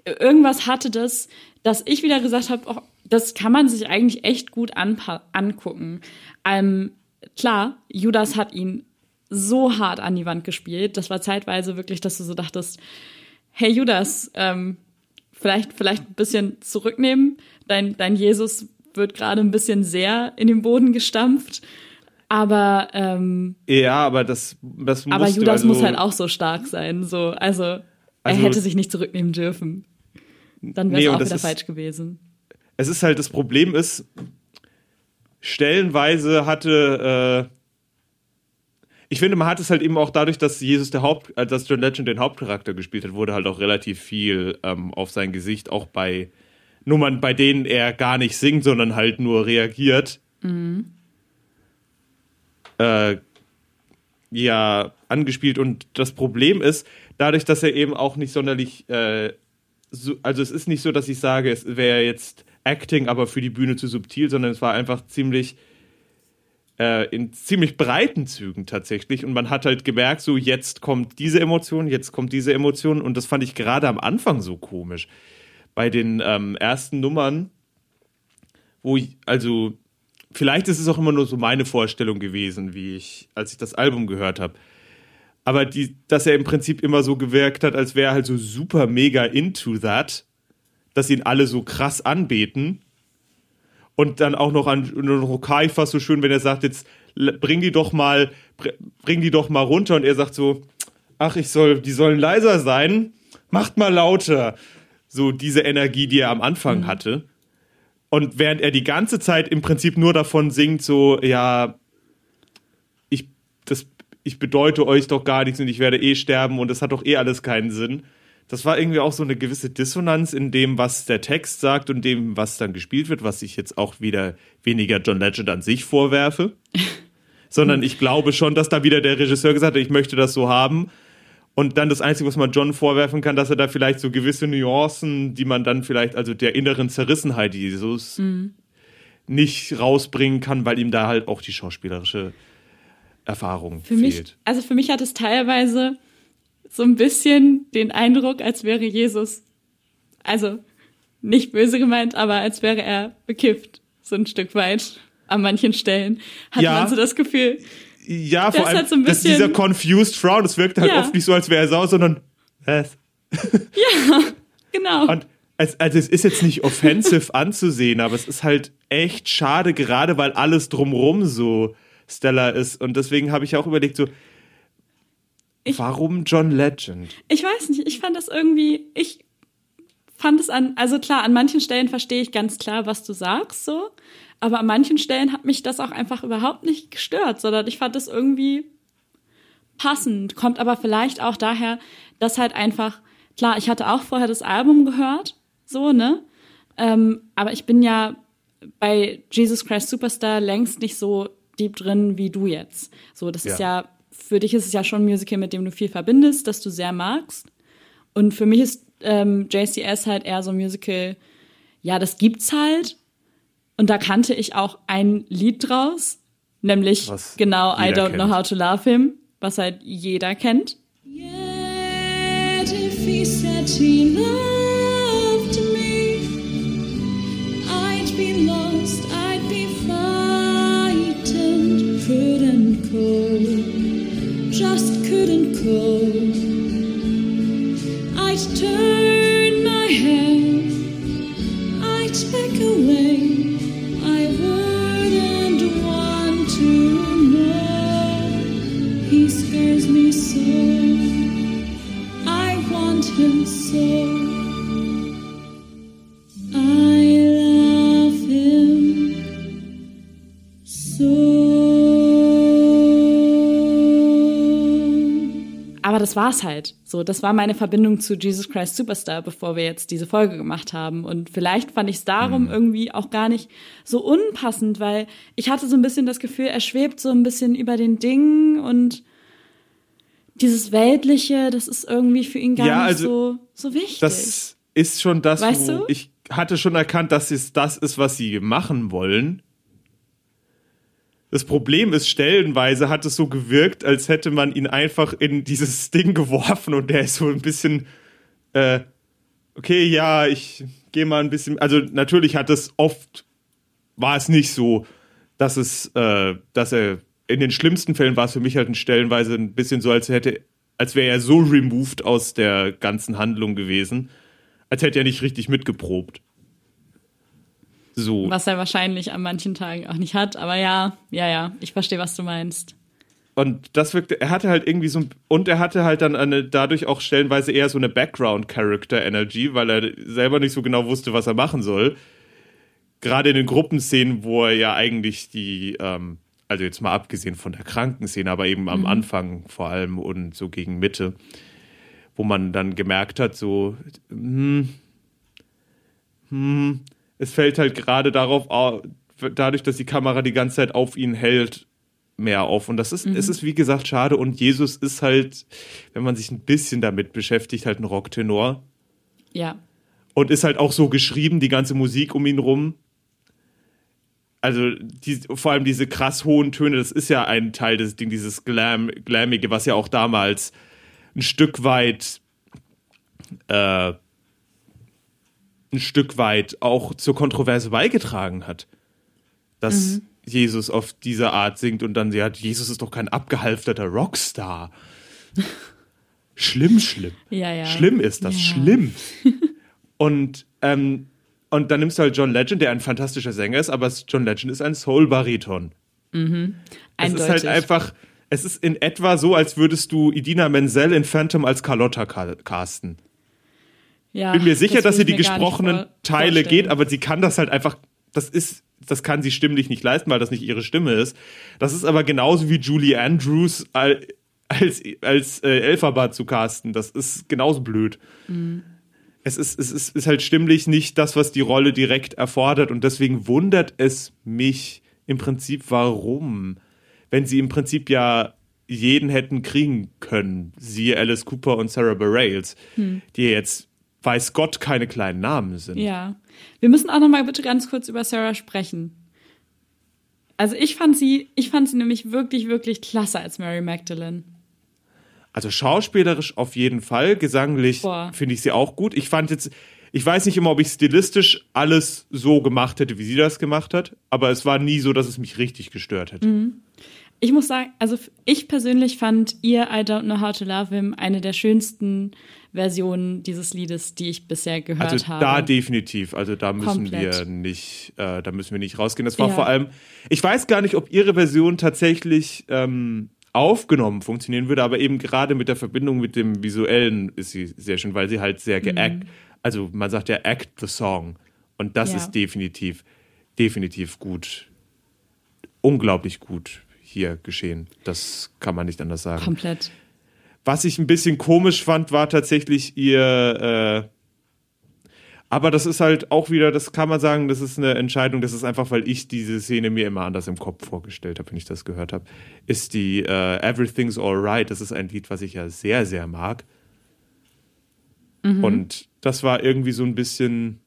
irgendwas hatte das, dass ich wieder gesagt habe, oh, das kann man sich eigentlich echt gut angucken. Ähm, klar, Judas hat ihn so hart an die Wand gespielt. Das war zeitweise wirklich, dass du so dachtest, hey Judas, ähm, vielleicht, vielleicht ein bisschen zurücknehmen. Dein, dein Jesus wird gerade ein bisschen sehr in den Boden gestampft. Aber, ähm, Ja, aber das, das musst aber Judas also, muss halt auch so stark sein. So, also, er Also- hätte sich nicht zurücknehmen dürfen. Dann wäre es Nee, auch wieder ist- falsch gewesen. Es ist halt das Problem ist, stellenweise hatte, äh, ich finde, man hat es halt eben auch dadurch, dass Jesus der Haupt, äh, dass John Legend den Hauptcharakter gespielt hat, wurde halt auch relativ viel ähm, auf sein Gesicht, auch bei Nummern, bei denen er gar nicht singt, sondern halt nur reagiert. Äh, ja, angespielt. Und das Problem ist, dadurch, dass er eben auch nicht sonderlich äh, so, also es ist nicht so, dass ich sage, es wäre jetzt Acting, aber für die Bühne zu subtil, sondern es war einfach ziemlich äh, in ziemlich breiten Zügen tatsächlich. Und man hat halt gemerkt, so jetzt kommt diese Emotion, jetzt kommt diese Emotion. Und das fand ich gerade am Anfang so komisch. Bei den ähm, ersten Nummern, wo ich, also vielleicht ist es auch immer nur so meine Vorstellung gewesen, wie ich, als ich das Album gehört habe aber die, dass er im Prinzip immer so gewirkt hat, als wäre er halt so super mega into that, dass ihn alle so krass anbeten. Und dann auch noch an noch Kaiphas so schön, wenn er sagt, jetzt bring die doch mal, br- bring die doch mal runter. Und er sagt so, ach, ich soll, die sollen leiser sein, macht mal lauter. So diese Energie, die er am Anfang hatte. Und während er die ganze Zeit im Prinzip nur davon singt, so, ja, ich, das, ich bedeute euch doch gar nichts und ich werde eh sterben und das hat doch eh alles keinen Sinn. Das war irgendwie auch so eine gewisse Dissonanz in dem, was der Text sagt und dem, was dann gespielt wird, was ich jetzt auch wieder weniger John Legend an sich vorwerfe. Sondern ich glaube schon, dass da wieder der Regisseur gesagt hat, ich möchte das so haben. Und dann das Einzige, was man John vorwerfen kann, dass er da vielleicht so gewisse Nuancen, die man dann vielleicht, also der inneren Zerrissenheit Jesus, nicht rausbringen kann, weil ihm da halt auch die schauspielerische Erfahrung Für mich, fehlt. also für mich hat es teilweise so ein bisschen den Eindruck, als wäre Jesus, also nicht böse gemeint, aber als wäre er bekifft, so ein Stück weit an manchen Stellen. Hat Ja. man so das Gefühl, Ja, vor allem halt so ein dass bisschen- dieser confused Frown, das wirkt halt Ja. oft nicht so, als wäre er sauer, sondern was? genau. Und es, also es ist jetzt nicht offensive anzusehen, aber es ist halt echt schade, gerade weil alles drumrum so stellar ist. Und deswegen habe ich auch überlegt, so, Ich- warum John Legend? Ich weiß nicht, ich fand das irgendwie, ich fand es an, also klar, an manchen Stellen verstehe ich ganz klar, was du sagst, so, aber an manchen Stellen hat mich das auch einfach überhaupt nicht gestört, sondern ich fand es irgendwie passend, kommt aber vielleicht auch daher, dass halt einfach, klar, ich hatte auch vorher das Album gehört, so, ne, ähm, aber ich bin ja bei Jesus Christ Superstar längst nicht so deep drin wie du jetzt. So, das ist Ja. Für dich ist es ja schon ein Musical, mit dem du viel verbindest, das du sehr magst. Und für mich ist ähm, JCS halt eher so ein Musical, ja, das gibt's halt. Und da kannte ich auch ein Lied draus, nämlich Was genau I Don't Know kennt. How to Love Him, was halt jeder kennt. Yet if he said he loved I'd turn my head, I'd back away. I wouldn't want to know. He scares me so. I want him so. Das war's halt. So, das war meine Verbindung zu Jesus Christ Superstar, bevor wir jetzt diese Folge gemacht haben. Und vielleicht fand ich es darum irgendwie auch gar nicht so unpassend, weil ich hatte so ein bisschen das Gefühl, er schwebt so ein bisschen über den Dingen und dieses Weltliche, das ist irgendwie für ihn gar Ja, nicht also, so, so wichtig. Das ist schon das, Weißt wo du? ich hatte schon erkannt, dass es das ist, was sie machen wollen. Das Problem ist, stellenweise hat es so gewirkt, als hätte man ihn einfach in dieses Ding geworfen und der ist so ein bisschen, äh, okay, ja, ich gehe mal ein bisschen, also natürlich hat es oft, war es nicht so, dass es, äh, dass er, in den schlimmsten Fällen war es für mich halt stellenweise ein bisschen so, als hätte, als wäre er so removed aus der ganzen Handlung gewesen, als hätte er nicht richtig mitgeprobt. So. was er wahrscheinlich an manchen Tagen auch nicht hat. Aber ja, ja, ja, ich verstehe, was du meinst. Und das wirkte, er hatte halt irgendwie so, ein- und er hatte halt dann eine, dadurch auch stellenweise eher so eine Background-Character-Energy, weil er selber nicht so genau wusste, was er machen soll. Gerade in den Gruppenszenen, wo er ja eigentlich die, ähm, also jetzt mal abgesehen von der Krankenszene, aber eben am Anfang vor allem und so gegen Mitte, wo man dann gemerkt hat, so, hm, hm, es fällt halt gerade darauf, au- dadurch, dass die Kamera die ganze Zeit auf ihn hält, mehr auf. Und das ist, es ist wie gesagt schade. Und Jesus ist halt, wenn man sich ein bisschen damit beschäftigt, halt ein Rocktenor. Ja. Und ist halt auch so geschrieben, die ganze Musik um ihn rum. Also die, vor allem diese krass hohen Töne, das ist ja ein Teil des Ding, dieses Glam, Glammige, was ja auch damals ein Stück weit äh, ein Stück weit auch zur Kontroverse beigetragen hat. Dass Jesus auf diese Art singt und dann sie hat, Jesus ist doch kein abgehalfterter Rockstar. schlimm, schlimm. Ja, ja. Schlimm ist das, Ja. schlimm. und, ähm, und dann nimmst du halt John Legend, der ein fantastischer Sänger ist, aber John Legend ist ein Soul-Bariton. Es Eindeutig. ist halt einfach, es ist in etwa so, als würdest du Idina Menzel in Phantom als Carlotta ca- casten. Ja, bin mir sicher, das dass sie die gesprochenen Teile vorstellen. geht, aber sie kann das halt einfach, das ist, das kann sie stimmlich nicht leisten, weil das nicht ihre Stimme ist. Das ist aber genauso wie Julie Andrews al- als, als äh, Elphaba zu casten. Das ist genauso blöd. Mhm. Es, ist, es ist, ist halt stimmlich nicht das, was die Rolle direkt erfordert und deswegen wundert es mich im Prinzip, warum. Wenn sie im Prinzip ja jeden hätten kriegen können, siehe Alice Cooper und Sarah Bareilles, die jetzt, weiß Gott, keine kleinen Namen sind. Ja. Wir müssen auch noch mal bitte ganz kurz über Sarah sprechen. Also ich fand sie, ich fand sie nämlich wirklich, wirklich klasse als Mary Magdalene. Also schauspielerisch auf jeden Fall, gesanglich finde ich sie auch gut. Ich fand jetzt, ich weiß nicht immer, ob ich stilistisch alles so gemacht hätte, wie sie das gemacht hat, aber es war nie so, dass es mich richtig gestört hätte. Mhm. Ich muss sagen, also ich persönlich fand ihr I Don't Know How to Love Him eine der schönsten Versionen dieses Liedes, die ich bisher gehört Also habe. da definitiv, also da müssen Komplett. wir nicht, äh, da müssen wir nicht rausgehen. Das war Ja. vor allem, ich weiß gar nicht, ob ihre Version tatsächlich ähm, aufgenommen funktionieren würde, aber eben gerade mit der Verbindung mit dem Visuellen ist sie sehr schön, weil sie halt sehr geact, also man sagt ja act the song und das Mhm. Ja. ist definitiv, definitiv gut, unglaublich gut hier geschehen. Das kann man nicht anders sagen. Komplett. Was ich ein bisschen komisch fand, war tatsächlich ihr. Äh, aber das ist halt auch wieder, das kann man sagen, das ist eine Entscheidung, das ist einfach, weil ich diese Szene mir immer anders im Kopf vorgestellt habe, wenn ich das gehört habe. Ist die äh, Everything's Alright. Das ist ein Lied, was ich ja sehr, sehr mag. Und das war irgendwie so ein bisschen.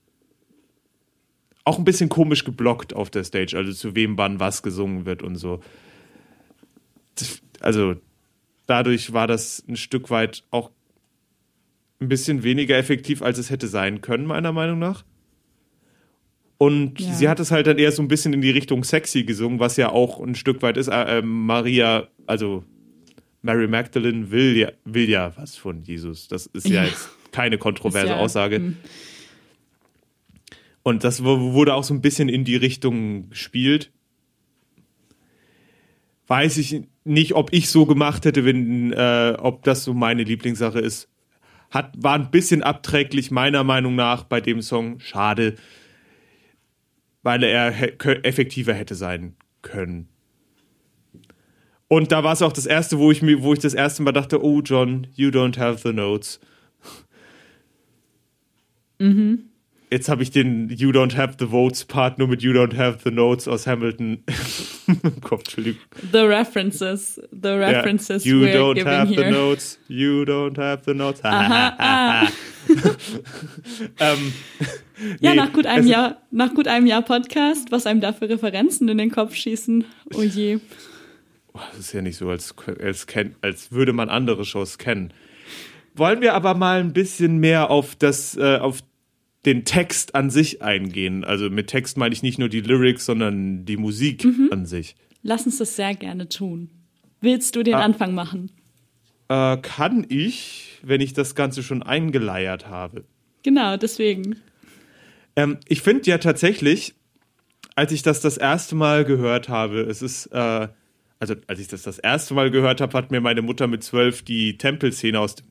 Auch ein bisschen komisch geblockt auf der Stage, also zu wem wann was gesungen wird und so. Also dadurch war das ein Stück weit auch ein bisschen weniger effektiv, als es hätte sein können, meiner Meinung nach. Und Ja. sie hat es halt dann eher so ein bisschen in die Richtung sexy gesungen, was ja auch ein Stück weit ist. Äh, äh, Maria, also Mary Magdalene will ja, will ja was von Jesus. Das ist ja, Ja. jetzt keine kontroverse ja, Aussage. hm. Und das wu- wurde auch so ein bisschen in die Richtung gespielt. Weiß ich nicht, ob ich so gemacht hätte, wenn, äh, ob das so meine Lieblingssache ist. Hat, war ein bisschen abträglich, meiner Meinung nach, bei dem Song. Schade. Weil er effektiver hätte sein können. Und da war es auch das erste, wo ich mir, wo ich das erste Mal dachte, oh John, you don't have the notes. Mhm. Jetzt habe ich den You Don't Have the Votes Part nur mit You Don't Have the Notes aus Hamilton im Kopf. Entschuldigung. The references. The references. Yeah. You don't have here. the notes. You don't have the notes. Aha, ah. ähm, ja, nee, nach gut, einem Jahr, nach gut einem Jahr Podcast, was einem da für Referenzen in den Kopf schießen. Oh je. Das ist ja nicht so, als, als, als würde man andere Shows kennen. Wollen wir aber mal ein bisschen mehr auf das, äh, auf den Text an sich eingehen. Also mit Text meine ich nicht nur die Lyrics, sondern die Musik mhm. an sich. Lass uns das sehr gerne tun. Willst du den ah, Anfang machen? Äh, kann ich, wenn ich das Ganze schon eingeleiert habe. Genau, deswegen. Ähm, ich finde ja tatsächlich, als ich das das erste Mal gehört habe, es ist, äh, also als ich das das erste Mal gehört habe, hat mir meine Mutter mit zwölf die Tempelszene aus dem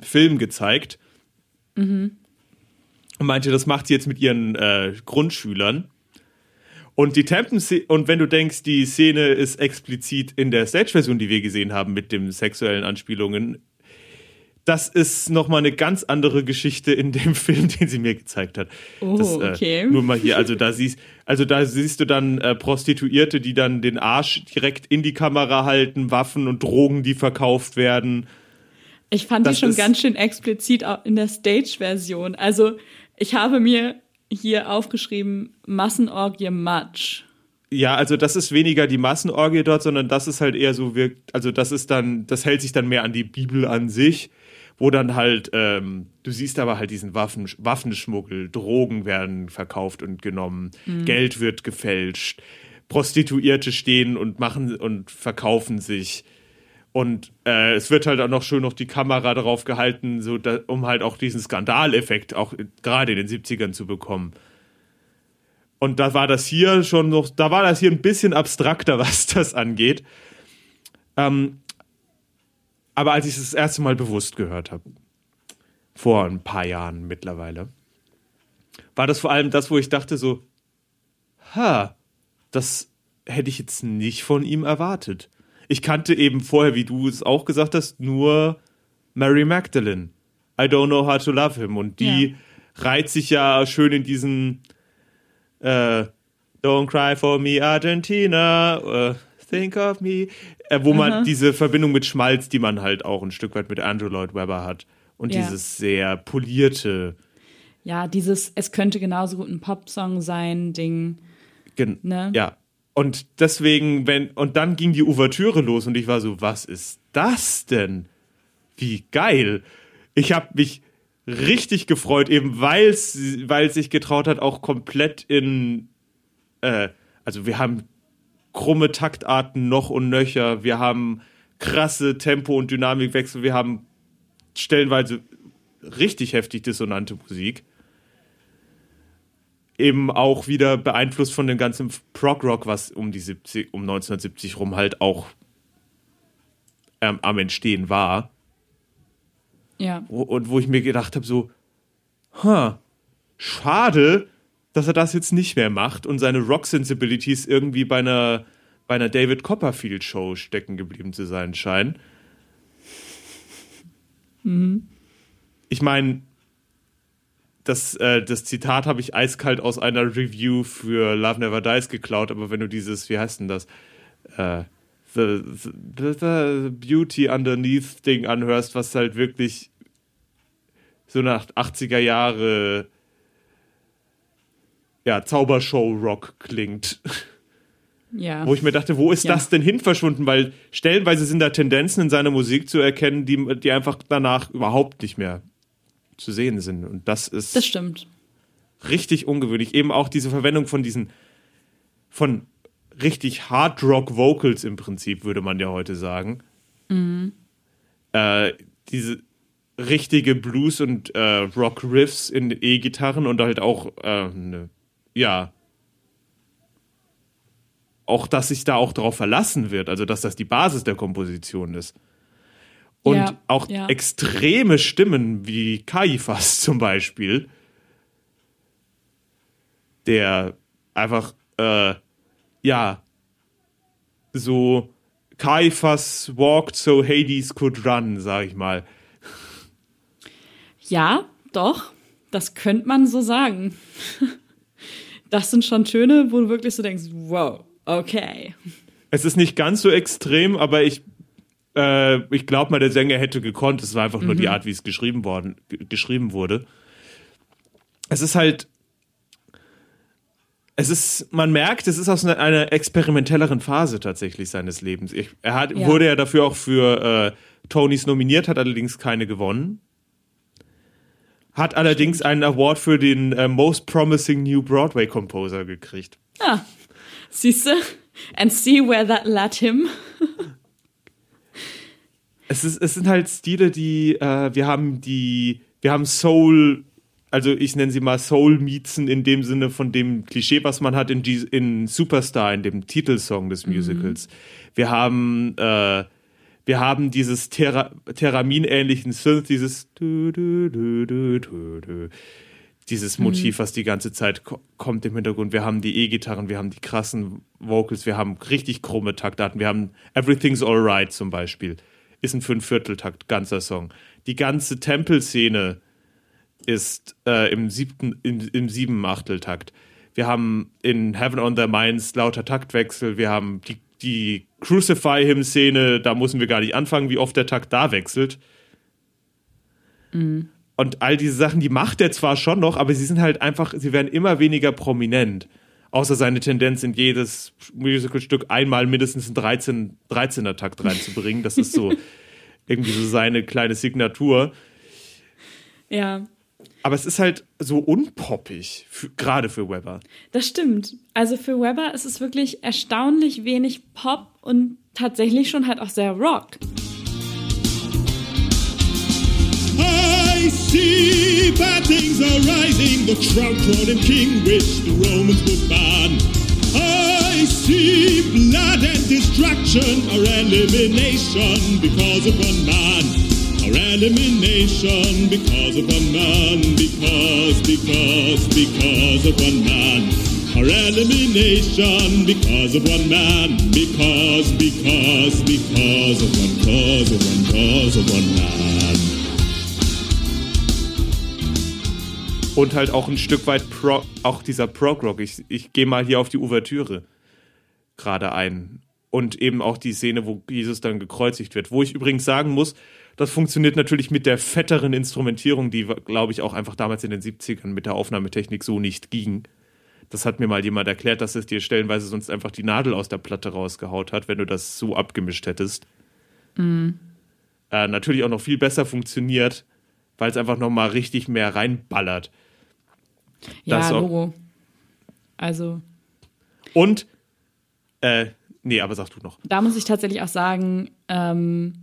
Film gezeigt. Mhm und meinte, das macht sie jetzt mit ihren äh, Grundschülern. Und die Tempen und wenn du denkst, die Szene ist explizit in der Stage-Version, die wir gesehen haben, mit den sexuellen Anspielungen, das ist nochmal eine ganz andere Geschichte in dem Film, den sie mir gezeigt hat. Oh, das, äh, okay. Nur mal hier, also da siehst, also da siehst du dann äh, Prostituierte, die dann den Arsch direkt in die Kamera halten, Waffen und Drogen, die verkauft werden. Ich fand das die schon ganz schön explizit in der Stage-Version. Also ich habe mir hier aufgeschrieben, Massenorgie Matsch. Ja, also das ist weniger die Massenorgie dort, sondern das ist halt eher so wirkt, also das ist dann, das hält sich dann mehr an die Bibel an sich, wo dann halt, ähm, du siehst aber halt diesen Waffen, Waffenschmuggel, Drogen werden verkauft und genommen, mhm. Geld wird gefälscht, Prostituierte stehen und machen und verkaufen sich. Und äh, es wird halt auch noch schön noch die Kamera darauf gehalten, so da, um halt auch diesen Skandaleffekt auch gerade in den 70ern zu bekommen. Und da war das hier schon noch, da war das hier ein bisschen abstrakter, was das angeht. Ähm, aber als ich es das erste Mal bewusst gehört habe, vor ein paar Jahren mittlerweile, war das vor allem das, wo ich dachte so, ha, das hätte ich jetzt nicht von ihm erwartet ich kannte eben vorher, wie du es auch gesagt hast, nur Mary Magdalene. I don't know how to love him. Und die ja. reiht sich ja schön in diesen äh, Don't cry for me, Argentina. Uh, think of me. Äh, wo man Aha. diese Verbindung mit Schmalz, die man halt auch ein Stück weit mit Andrew Lloyd Webber hat. Und ja. dieses sehr polierte. Ja, dieses, es könnte genauso gut ein Popsong sein, Ding. Gen ne? Ja, und deswegen, wenn, und dann ging die Ouvertüre los und ich war so, was ist das denn? Wie geil. Ich habe mich richtig gefreut, eben weil es sich getraut hat, auch komplett in, äh, also wir haben krumme Taktarten noch und nöcher, wir haben krasse Tempo- und Dynamikwechsel, wir haben stellenweise richtig heftig dissonante Musik eben auch wieder beeinflusst von dem ganzen Prog-Rock, was um die 70, um 1970 rum halt auch ähm, am Entstehen war. Ja. Und wo ich mir gedacht habe, so, huh, schade, dass er das jetzt nicht mehr macht und seine Rock-Sensibilities irgendwie bei einer, bei einer David Copperfield-Show stecken geblieben zu sein scheinen. Mhm. Ich meine, das, äh, das Zitat habe ich eiskalt aus einer Review für Love Never Dies geklaut, aber wenn du dieses, wie heißt denn das? Äh, the, the, the Beauty Underneath Ding anhörst, was halt wirklich so nach 80er Jahre ja, Zaubershow-Rock klingt. Ja. Wo ich mir dachte, wo ist ja. das denn hin verschwunden? Weil stellenweise sind da Tendenzen in seiner Musik zu erkennen, die, die einfach danach überhaupt nicht mehr zu sehen sind. Und das ist. Das stimmt. Richtig ungewöhnlich. Eben auch diese Verwendung von diesen, von richtig Hard Rock Vocals im Prinzip, würde man ja heute sagen. Mhm. Äh, diese richtige Blues und äh, Rock Riffs in E-Gitarren und halt auch äh, ne, ja auch, dass sich da auch darauf verlassen wird, also dass das die Basis der Komposition ist. Und Ja, auch ja. extreme Stimmen wie Kaifas zum Beispiel, der einfach, äh, ja, so Kaifas walked so Hades could run, sag ich mal. Ja, doch, das könnte man so sagen. Das sind schon Töne, wo du wirklich so denkst, wow, okay. Es ist nicht ganz so extrem, aber ich, äh, ich glaube mal, der Sänger hätte gekonnt. Es war einfach nur die Art, wie es geschrieben worden, geschrieben wurde. Es ist halt, es ist, man merkt, es ist aus einer, experimentelleren Phase tatsächlich seines Lebens. Ich, er hat, Ja. wurde ja dafür auch für äh, Tonys nominiert, hat allerdings keine gewonnen. Hat allerdings einen Award für den äh, Most Promising New Broadway Composer gekriegt. Ah, siehst du? And see where that led him. es, ist, es sind halt Stile, die, äh, wir haben die, wir haben Soul, also ich nenne sie mal Soul-Miezen in dem Sinne von dem Klischee, was man hat in, G in Superstar, in dem Titelsong des Musicals. Wir haben, äh, wir haben dieses Thera Theramin-ähnlichen Synth, dieses du, du, du, dieses Motiv, was die ganze Zeit ko kommt im Hintergrund. Wir haben die E-Gitarren, wir haben die krassen Vocals, wir haben richtig krumme Taktarten, wir haben Everything's Alright zum Beispiel. Ist ein Fünfvierteltakt, ganzer Song. Die ganze Tempelszene ist äh, im siebten, im, im sieben Achteltakt. Wir haben in Heaven on Their Minds lauter Taktwechsel. Wir haben die, die Crucify Him Szene, da müssen wir gar nicht anfangen, wie oft der Takt da wechselt. Und all diese Sachen, die macht er zwar schon noch, aber sie sind halt einfach, sie werden immer weniger prominent. Außer seine Tendenz, in jedes Musicalstück einmal mindestens einen 13, 13er Takt reinzubringen. Das ist so irgendwie so seine kleine Signatur. Ja, Aber es ist halt so unpoppig, gerade für Weber. das stimmt. Also für Weber ist es wirklich erstaunlich wenig Pop und tatsächlich schon halt auch sehr Rock. I see bad things are rising. The drought-trodden king wished the Romans would ban. I see blood and destruction, our elimination because of one man. Our elimination because of one man. Because, because, because of one man. Our elimination because of one man. Because, because, because of one cause of one cause of one man. Und halt auch ein Stück weit Pro, auch dieser Prog-Rock. Ich, ich gehe mal hier auf die Ouvertüre gerade ein. Und eben auch die Szene, wo Jesus dann gekreuzigt wird. Wo ich übrigens sagen muss, das funktioniert natürlich mit der fetteren Instrumentierung, die, glaube ich, auch einfach damals in den 70ern mit der Aufnahmetechnik so nicht ging. Das hat mir mal jemand erklärt, dass es dir stellenweise sonst einfach die Nadel aus der Platte rausgehaut hat, wenn du das so abgemischt hättest. Äh, natürlich auch noch viel besser funktioniert, weil es einfach noch mal richtig mehr reinballert. Ja, Das. Logo. Also Und, äh, nee, aber sag du noch. da muss ich tatsächlich auch sagen, ähm,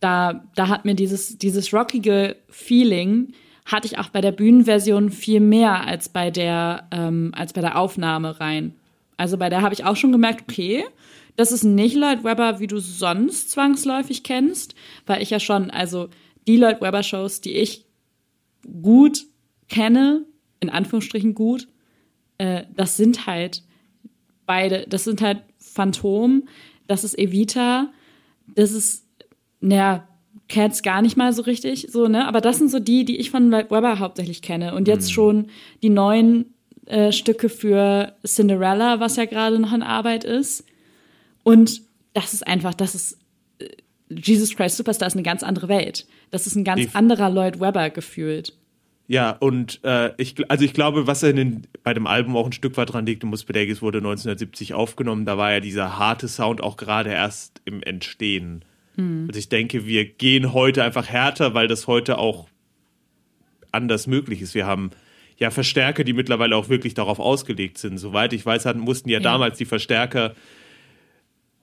da, da hat mir dieses, dieses rockige Feeling hatte ich auch bei der Bühnenversion viel mehr als bei der, ähm, als bei der Aufnahme rein. Also bei der habe ich auch schon gemerkt, okay, das ist nicht Lloyd Webber, wie du sonst zwangsläufig kennst, weil ich ja schon, also die Lloyd Webber Shows, die ich gut kenne, in Anführungsstrichen gut, äh, das sind halt beide, das sind halt Phantom, das ist Evita, das ist, naja, Cats gar nicht mal so richtig, so, ne? Aber das sind so die, die ich von Lloyd Webber hauptsächlich kenne. Und jetzt schon die neuen äh, Stücke für Cinderella, was ja gerade noch in Arbeit ist. Und das ist einfach, das ist äh, Jesus Christ Superstar ist eine ganz andere Welt. Das ist ein ganz Def- anderer Lloyd Webber gefühlt. Ja, und äh, ich, also ich glaube, was er in den, bei dem Album auch ein Stück weit dran liegt, Mus Pedagogus wurde 1970 aufgenommen, da war ja dieser harte Sound auch gerade erst im Entstehen. Also ich denke, wir gehen heute einfach härter, weil das heute auch anders möglich ist. Wir haben ja Verstärker, die mittlerweile auch wirklich darauf ausgelegt sind. Soweit ich weiß, hatten, mussten ja, Ja. damals die Verstärker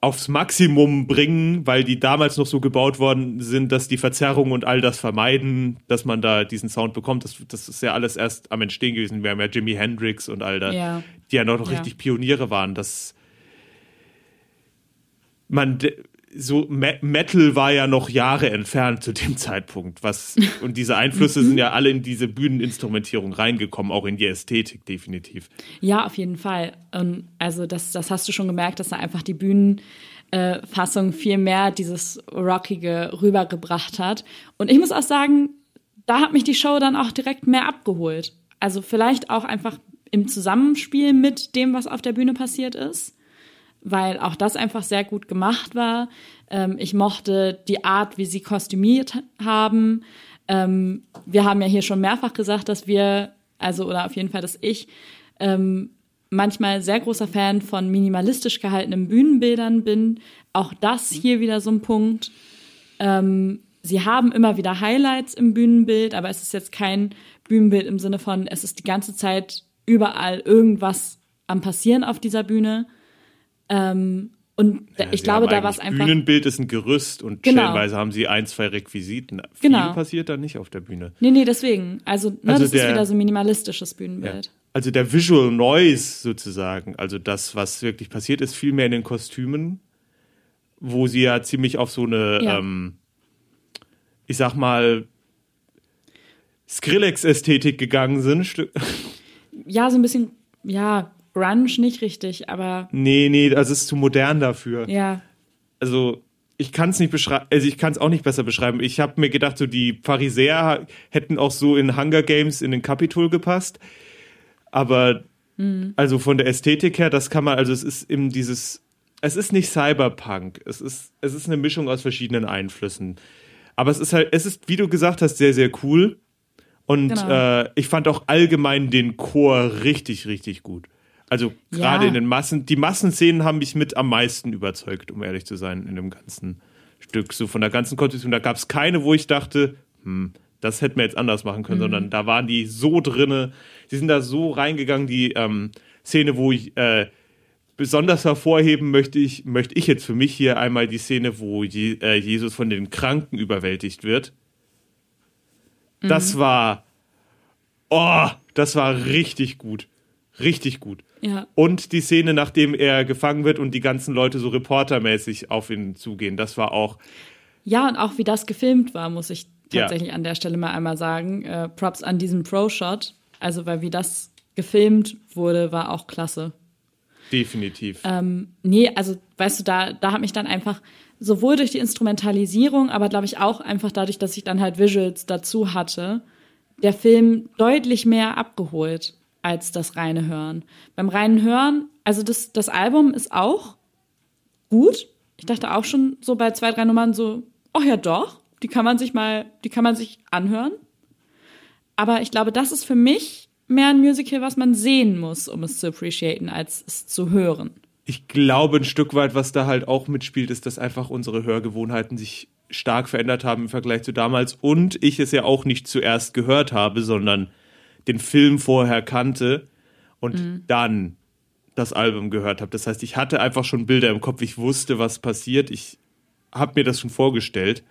aufs Maximum bringen, weil die damals noch so gebaut worden sind, dass die Verzerrung und all das vermeiden, dass man da diesen Sound bekommt. Das, das ist ja alles erst am Entstehen gewesen. Wir haben ja Jimi Hendrix und all das, ja. die ja noch, noch ja. richtig Pioniere waren. Dass man so Metal war ja noch Jahre entfernt zu dem Zeitpunkt, was und diese Einflüsse sind ja alle in diese Bühneninstrumentierung reingekommen, auch in die Ästhetik definitiv. Ja, auf jeden Fall. Und also das, das hast du schon gemerkt, dass da einfach die Bühnenfassung viel mehr dieses rockige rübergebracht hat. Und ich muss auch sagen, da hat mich die Show dann auch direkt mehr abgeholt. Also vielleicht auch einfach im Zusammenspiel mit dem, was auf der Bühne passiert ist weil auch das einfach sehr gut gemacht war. Ähm, ich mochte die Art, wie sie kostümiert haben. Ähm, wir haben ja hier schon mehrfach gesagt, dass wir, also oder auf jeden Fall, dass ich ähm, manchmal sehr großer Fan von minimalistisch gehaltenen Bühnenbildern bin. Auch das hier wieder so ein Punkt. Ähm, sie haben immer wieder Highlights im Bühnenbild, aber es ist jetzt kein Bühnenbild im Sinne von, es ist die ganze Zeit überall irgendwas am passieren auf dieser Bühne. Ähm, und ja, ich glaube, da war es einfach. Bühnenbild ist ein Gerüst und genau. stellenweise haben sie ein, zwei Requisiten. Viel genau. passiert da nicht auf der Bühne. Nee, nee, deswegen. Also, ne, also das der, ist wieder so ein minimalistisches Bühnenbild. Ja. Also der Visual Noise sozusagen, also das, was wirklich passiert ist, viel mehr in den Kostümen, wo sie ja ziemlich auf so eine, ja. ähm, ich sag mal, Skrillex-Ästhetik gegangen sind. Ja, so ein bisschen, ja, Grunge nicht richtig, aber. Nee, nee, also es ist zu modern dafür. Ja. Also, ich kann es nicht beschreiben, also ich kann es auch nicht besser beschreiben. Ich habe mir gedacht, so die Pharisäer hätten auch so in Hunger Games in den Capitol gepasst. Aber mhm. also von der Ästhetik her, das kann man, also es ist eben dieses, es ist nicht Cyberpunk, es ist, es ist eine Mischung aus verschiedenen Einflüssen. Aber es ist halt, es ist, wie du gesagt hast, sehr, sehr cool. Und genau. äh, ich fand auch allgemein den Chor richtig, richtig gut. Also gerade ja. in den Massen, die Massenszenen haben mich mit am meisten überzeugt, um ehrlich zu sein, in dem ganzen Stück. So von der ganzen Konstitution, da gab es keine, wo ich dachte, hm, das hätten wir jetzt anders machen können, mhm. sondern da waren die so drinne, die sind da so reingegangen, die ähm, Szene, wo ich äh, besonders hervorheben möchte ich, möchte ich jetzt für mich hier einmal die Szene, wo Je äh, Jesus von den Kranken überwältigt wird. Mhm. Das war, oh, das war richtig gut. Richtig gut. Ja. Und die Szene, nachdem er gefangen wird und die ganzen Leute so reportermäßig auf ihn zugehen, das war auch. Ja, und auch wie das gefilmt war, muss ich tatsächlich ja. an der Stelle mal einmal sagen. Äh, Props an diesen Pro-Shot. Also, weil wie das gefilmt wurde, war auch klasse. Definitiv. Ähm, nee, also, weißt du, da, da hat mich dann einfach sowohl durch die Instrumentalisierung, aber glaube ich auch einfach dadurch, dass ich dann halt Visuals dazu hatte, der Film deutlich mehr abgeholt als das reine Hören. Beim reinen Hören, also das, das Album ist auch gut. Ich dachte auch schon so bei zwei, drei Nummern so, oh ja doch, die kann man sich mal, die kann man sich anhören. Aber ich glaube, das ist für mich mehr ein Musical, was man sehen muss, um es zu appreciaten, als es zu hören. Ich glaube ein Stück weit, was da halt auch mitspielt, ist, dass einfach unsere Hörgewohnheiten sich stark verändert haben im Vergleich zu damals und ich es ja auch nicht zuerst gehört habe, sondern den Film vorher kannte und mhm. dann das Album gehört habe. Das heißt, ich hatte einfach schon Bilder im Kopf, ich wusste, was passiert, ich habe mir das schon vorgestellt.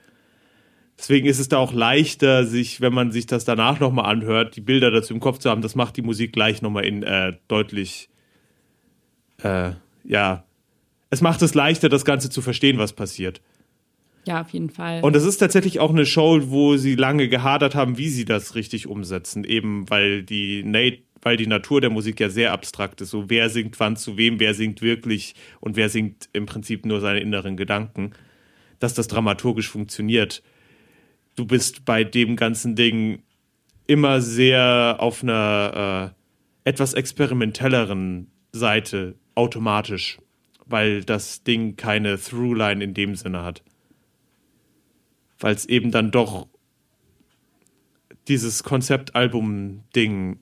Deswegen ist es da auch leichter, sich, wenn man sich das danach nochmal anhört, die Bilder dazu im Kopf zu haben. Das macht die Musik gleich nochmal in äh, deutlich, äh, ja, es macht es leichter, das Ganze zu verstehen, was passiert. Ja, auf jeden Fall. Und es ist tatsächlich auch eine Show, wo sie lange gehadert haben, wie sie das richtig umsetzen, eben weil die Nate weil die Natur der Musik ja sehr abstrakt ist. So, wer singt wann zu wem, wer singt wirklich und wer singt im Prinzip nur seine inneren Gedanken, dass das dramaturgisch funktioniert. Du bist bei dem ganzen Ding immer sehr auf einer äh, etwas experimentelleren Seite automatisch, weil das Ding keine Throughline in dem Sinne hat weil es eben dann doch dieses Konzeptalbum-Ding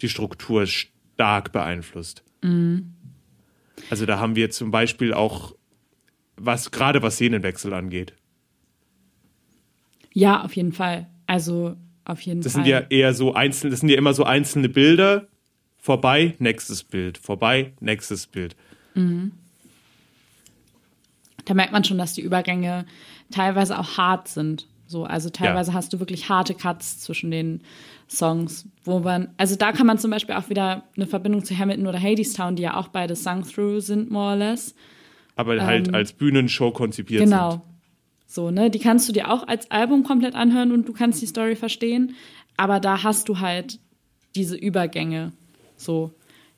die Struktur stark beeinflusst. Mhm. Also da haben wir zum Beispiel auch was gerade was Szenenwechsel angeht. Ja, auf jeden Fall. Also auf jeden das Fall. Das sind ja eher so einzelne, das sind ja immer so einzelne Bilder. Vorbei, nächstes Bild. Vorbei, nächstes Bild. Mhm. Da merkt man schon, dass die Übergänge teilweise auch hart sind. So, also teilweise ja. hast du wirklich harte Cuts zwischen den Songs, wo man, also da kann man zum Beispiel auch wieder eine Verbindung zu Hamilton oder Hadestown, die ja auch beide sung through sind, more or less, Aber halt als Bühnenshow konzipiert Genau. sind. So, ne? Die kannst du dir auch als Album komplett anhören und du kannst die Story verstehen. Aber da hast du halt diese Übergänge. So,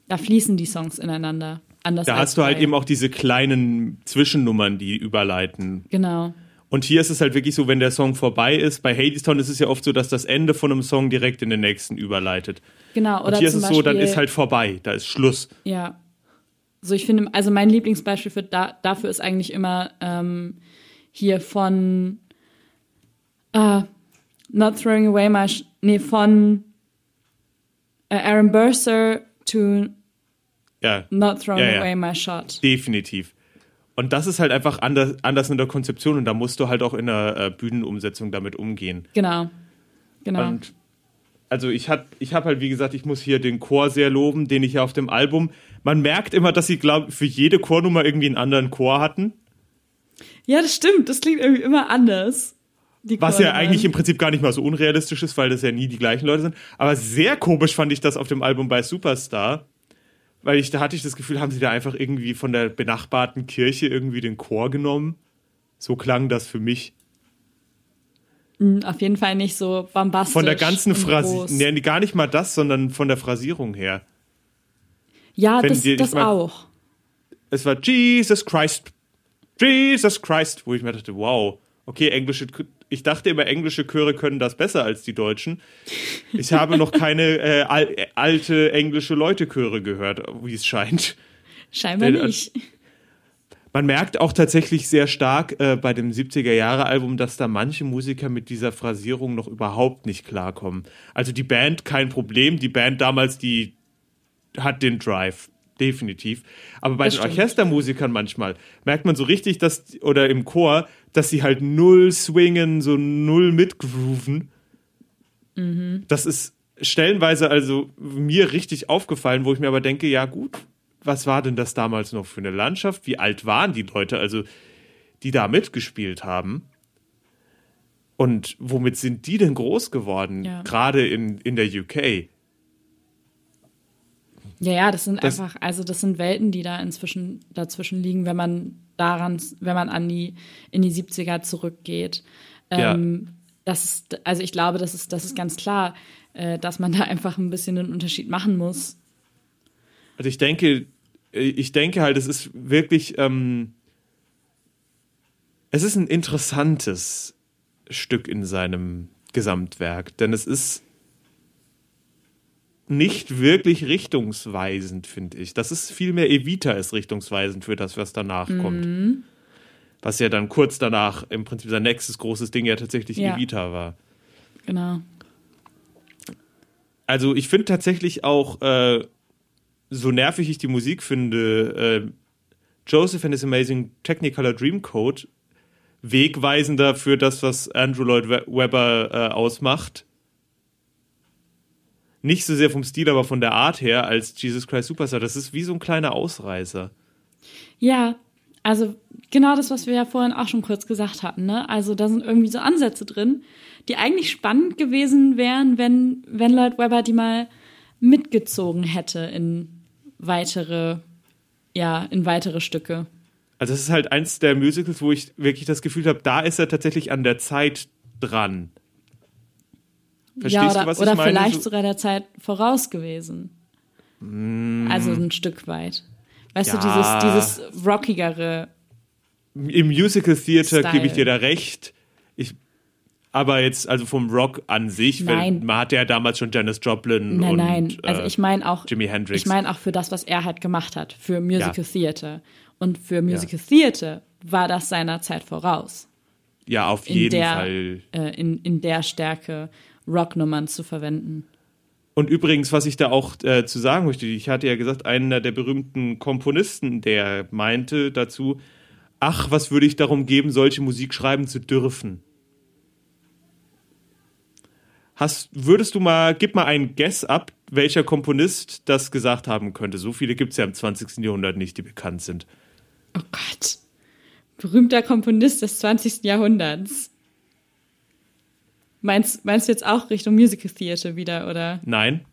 da fließen die Songs ineinander. Anders Da hast du halt eben auch diese kleinen Zwischennummern, die überleiten. Genau. Und hier ist es halt wirklich so, wenn der Song vorbei ist. Bei Hadestown ist es ja oft so, dass das Ende von einem Song direkt in den nächsten überleitet. Genau. Oder Und hier ist es so, dann Beispiel- ist halt vorbei, da ist Schluss. Ja. So, ich finde, also mein Lieblingsbeispiel für da, dafür ist eigentlich immer ähm, hier von äh, Not Throwing Away My, Sh nee, von äh, Aaron Burser to Ja, Not Throwing Ja, ja. Away My Shot. definitiv. Und das ist halt einfach anders, anders in der Konzeption und da musst du halt auch in der äh, Bühnenumsetzung damit umgehen. Genau. Genau. Und also ich hab, ich habe halt, wie gesagt, ich muss hier den Chor sehr loben, den ich ja auf dem Album. Man merkt immer, dass sie, glaube für jede Chornummer irgendwie einen anderen Chor hatten. ja, das stimmt. Das klingt irgendwie immer anders. Die Was ja eigentlich im Prinzip gar nicht mal so unrealistisch ist, weil das ja nie die gleichen Leute sind. Aber sehr komisch fand ich das auf dem Album bei Superstar. Weil ich, da hatte ich das Gefühl, haben sie da einfach irgendwie von der benachbarten Kirche irgendwie den Chor genommen. So klang das für mich. Auf jeden Fall nicht so bombastisch. Von der ganzen Phrasierung, nee, gar nicht mal das, sondern von der Phrasierung her. Ja, wenn das, ich das mein- auch. Es war Jesus Christ, Jesus Christ, wo ich mir dachte, wow, okay, englische, ich dachte immer, englische Chöre können das besser als die deutschen. Ich habe noch keine äh, al äh, alte englische Leute-Chöre gehört, wie es scheint. Scheinbar Denn, äh, nicht. Man merkt auch tatsächlich sehr stark äh, bei dem 70er-Jahre-Album, dass da manche Musiker mit dieser Phrasierung noch überhaupt nicht klarkommen. Also die Band kein Problem, die Band damals, die hat den Drive, definitiv. Aber bei Das den stimmt. Orchestermusikern manchmal merkt man so richtig, dass, oder im Chor, dass sie halt null swingen, so null mitgrooven. Mhm. Das ist stellenweise also mir richtig aufgefallen, wo ich mir aber denke, ja gut, was war denn das damals noch für eine Landschaft? Wie alt waren die Leute, also die da mitgespielt haben? Und womit sind die denn groß geworden? Ja. Gerade in, in der UK. Ja, ja, das sind Das- einfach, also das sind Welten, die da inzwischen dazwischen liegen, wenn man daran, wenn man an die, in die 70er zurückgeht. Ähm, das ist, also ich glaube, das ist, das ist ganz klar, äh, dass man da einfach ein bisschen einen Unterschied machen muss. Also ich denke, äh, ich denke halt, es ist wirklich, ähm, es ist ein interessantes Stück in seinem Gesamtwerk, denn es ist nicht wirklich richtungsweisend, finde ich. Das ist vielmehr Evita ist richtungsweisend für das, was danach kommt. Was ja dann kurz danach im Prinzip sein nächstes großes Ding ja tatsächlich Ja. Evita war. Genau. Also ich finde tatsächlich auch, äh, so nervig ich die Musik finde, äh, Joseph and his Amazing Technicolor Dreamcoat wegweisender für das, was Andrew Lloyd We- Webber äh, ausmacht. Nicht so sehr vom Stil, aber von der Art her als Jesus Christ Superstar. Das ist wie so ein kleiner Ausreißer. Ja, also genau das, was wir ja vorhin auch schon kurz gesagt hatten. Ne? Also da sind irgendwie so Ansätze drin, die eigentlich spannend gewesen wären, wenn, wenn Lloyd Webber die mal mitgezogen hätte in weitere, ja, in weitere Stücke. Also es ist halt eins der Musicals, wo ich wirklich das Gefühl habe, da ist er tatsächlich an der Zeit dran. Verstehst ja, oder, du, was oder ich meine? vielleicht So- sogar der Zeit voraus gewesen. Also ein Stück weit. Weißt Ja. du, dieses, dieses rockigere, Im Musical Theater gebe ich dir da recht. Ich, aber jetzt, also vom Rock an sich, weil Nein. man hatte ja damals schon Janis Joplin Nein, und nein. Also äh, ich meine auch, Jimi Hendrix. ich meine auch für das, was er halt gemacht hat, für Musical Ja. Theater. Und für Musical Theater war das seiner Zeit voraus, ja, auf in jeden der, Fall. äh, in, in der Stärke Rocknummern zu verwenden. Und übrigens, was ich da auch äh, zu sagen möchte, ich hatte ja gesagt, einer der berühmten Komponisten, der meinte dazu, ach, was würde ich darum geben, solche Musik schreiben zu dürfen? Hast, würdest du mal, gib mal einen Guess ab, welcher Komponist das gesagt haben könnte. So viele gibt es ja im 20. Jahrhundert nicht, die bekannt sind. Oh Gott. Berühmter Komponist des 20. Jahrhunderts. Meinst, meinst du jetzt auch Richtung Musical Theater wieder, oder? Nein,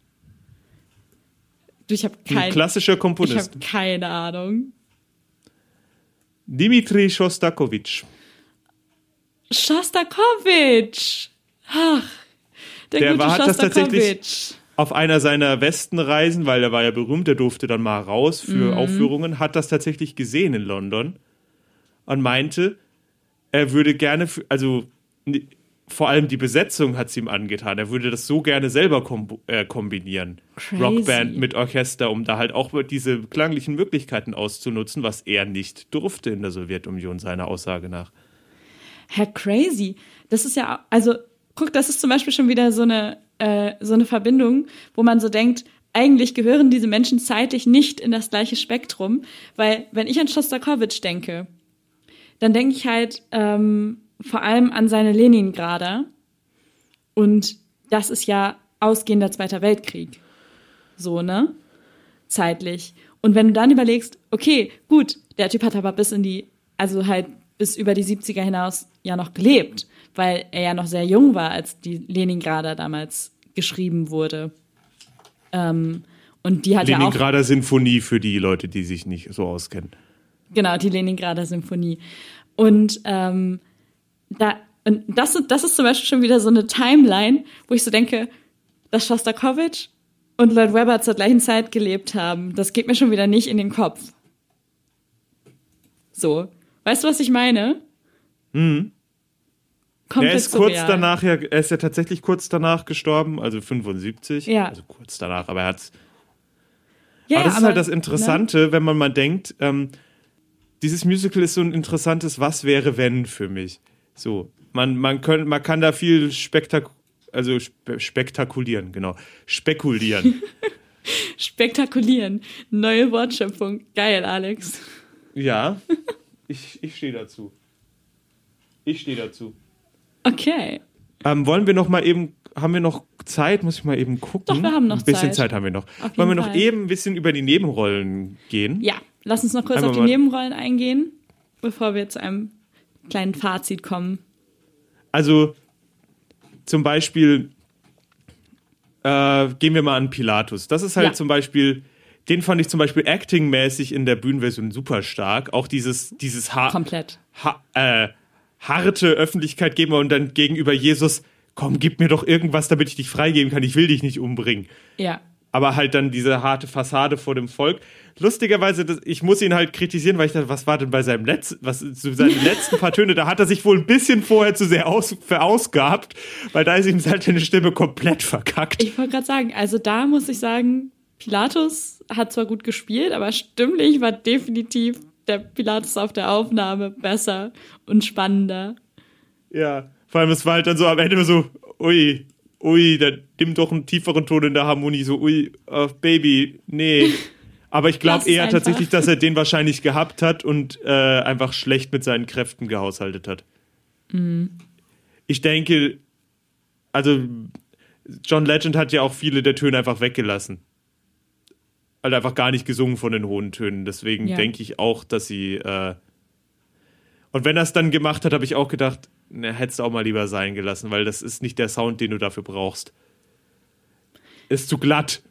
Du, ich habe ein kein, klassischer ich Komponist. habe keine Ahnung. Dimitri Shostakovich. Shostakovich. Ach, der, Der gute war- hat das tatsächlich-. Auf einer seiner Westenreisen, weil er war ja berühmt, der durfte dann mal raus Mhm. für Aufführungen, hat das tatsächlich gesehen in London und meinte, er würde gerne, für, also vor allem die Besetzung hat es ihm angetan, er würde das so gerne selber kom äh, kombinieren. Crazy. Rockband mit Orchester, um da halt auch diese klanglichen Möglichkeiten auszunutzen, was er nicht durfte in der Sowjetunion, seiner Aussage nach. Herr Crazy. Das ist ja, also, guck, das ist zum Beispiel schon wieder so eine, äh, so eine Verbindung, wo man so denkt, eigentlich gehören diese Menschen zeitlich nicht in das gleiche Spektrum, weil wenn ich an Shostakovich denke, dann denke ich halt ähm, vor allem an seine Leningrader und das ist ja ausgehender Zweiter Weltkrieg. So, ne? Zeitlich. Und wenn du dann überlegst, okay, gut, der Typ hat aber bis in die, also halt bis über die 70er hinaus ja noch gelebt, weil er ja noch sehr jung war, als die Leningrader damals geschrieben wurde. Ähm, und die hat ja auch Leningrader Sinfonie für die Leute, die sich nicht so auskennen. Genau, die Leningrader Symphonie. Und ähm, da, und das, das ist zum Beispiel schon wieder so eine Timeline, wo ich so denke, dass Shostakovich und Lloyd Webber zur gleichen Zeit gelebt haben. Das geht mir schon wieder nicht in den Kopf. So. Weißt du, was ich meine? Mhm. Komplett Er ist kurz surreal. danach, ja, er ist ja tatsächlich kurz danach gestorben, also 75. Ja. Also kurz danach, aber er hat's. Ja, aber das ist aber, halt das ne? Interessante, wenn man mal denkt, ähm, dieses Musical ist so ein interessantes Was wäre wenn für mich. So, man, man, können, man kann da viel spektak also spe spektakulieren, genau. Spekulieren. Spektakulieren. Neue Wortschöpfung. Geil, Alex. ja, ich, ich stehe dazu. Ich stehe dazu. Okay. Ähm, wollen wir noch mal eben, haben wir noch Zeit? Muss ich mal eben gucken. Doch, wir haben noch Ein bisschen Zeit. Zeit haben wir noch. Auf Wollen wir noch Fall. eben ein bisschen über die Nebenrollen gehen? Ja, lass uns noch kurz Einmal auf die Nebenrollen eingehen, bevor wir zu einem kleinen Fazit kommen. Also zum Beispiel äh, gehen wir mal an Pilatus. Das ist halt Ja. zum Beispiel, den fand ich zum Beispiel actingmäßig in der Bühnenversion super stark. Auch dieses, dieses ha Komplett. ha äh, harte Öffentlichkeit geben und dann gegenüber Jesus, komm, gib mir doch irgendwas, damit ich dich freigeben kann. Ich will dich nicht umbringen. Ja. Aber halt dann diese harte Fassade vor dem Volk. Lustigerweise, das, ich muss ihn halt kritisieren, weil ich dachte, was war denn bei seinem letzten, was zu seinen letzten paar Töne, da hat er sich wohl ein bisschen vorher zu sehr aus, verausgabt, weil da ist ihm halt seine Stimme komplett verkackt. Ich wollte gerade sagen, also da muss ich sagen, Pilatus hat zwar gut gespielt, aber stimmlich war definitiv der Pilatus auf der Aufnahme besser und spannender. Ja, vor allem, es war halt dann so am Ende so, ui, ui, da nimm doch einen tieferen Ton in der Harmonie, so, ui, äh, Baby, nee. Aber ich glaube eher einfach. tatsächlich, dass er den wahrscheinlich gehabt hat und äh, einfach schlecht mit seinen Kräften gehaushaltet hat. Mhm. Ich denke, also John Legend hat ja auch viele der Töne einfach weggelassen. Halt einfach gar nicht gesungen von den hohen Tönen. Deswegen Ja. denke ich auch, dass sie. Äh und wenn er es dann gemacht hat, habe ich auch gedacht, ne, hättest du auch mal lieber sein gelassen, weil das ist nicht der Sound, den du dafür brauchst. Ist zu glatt,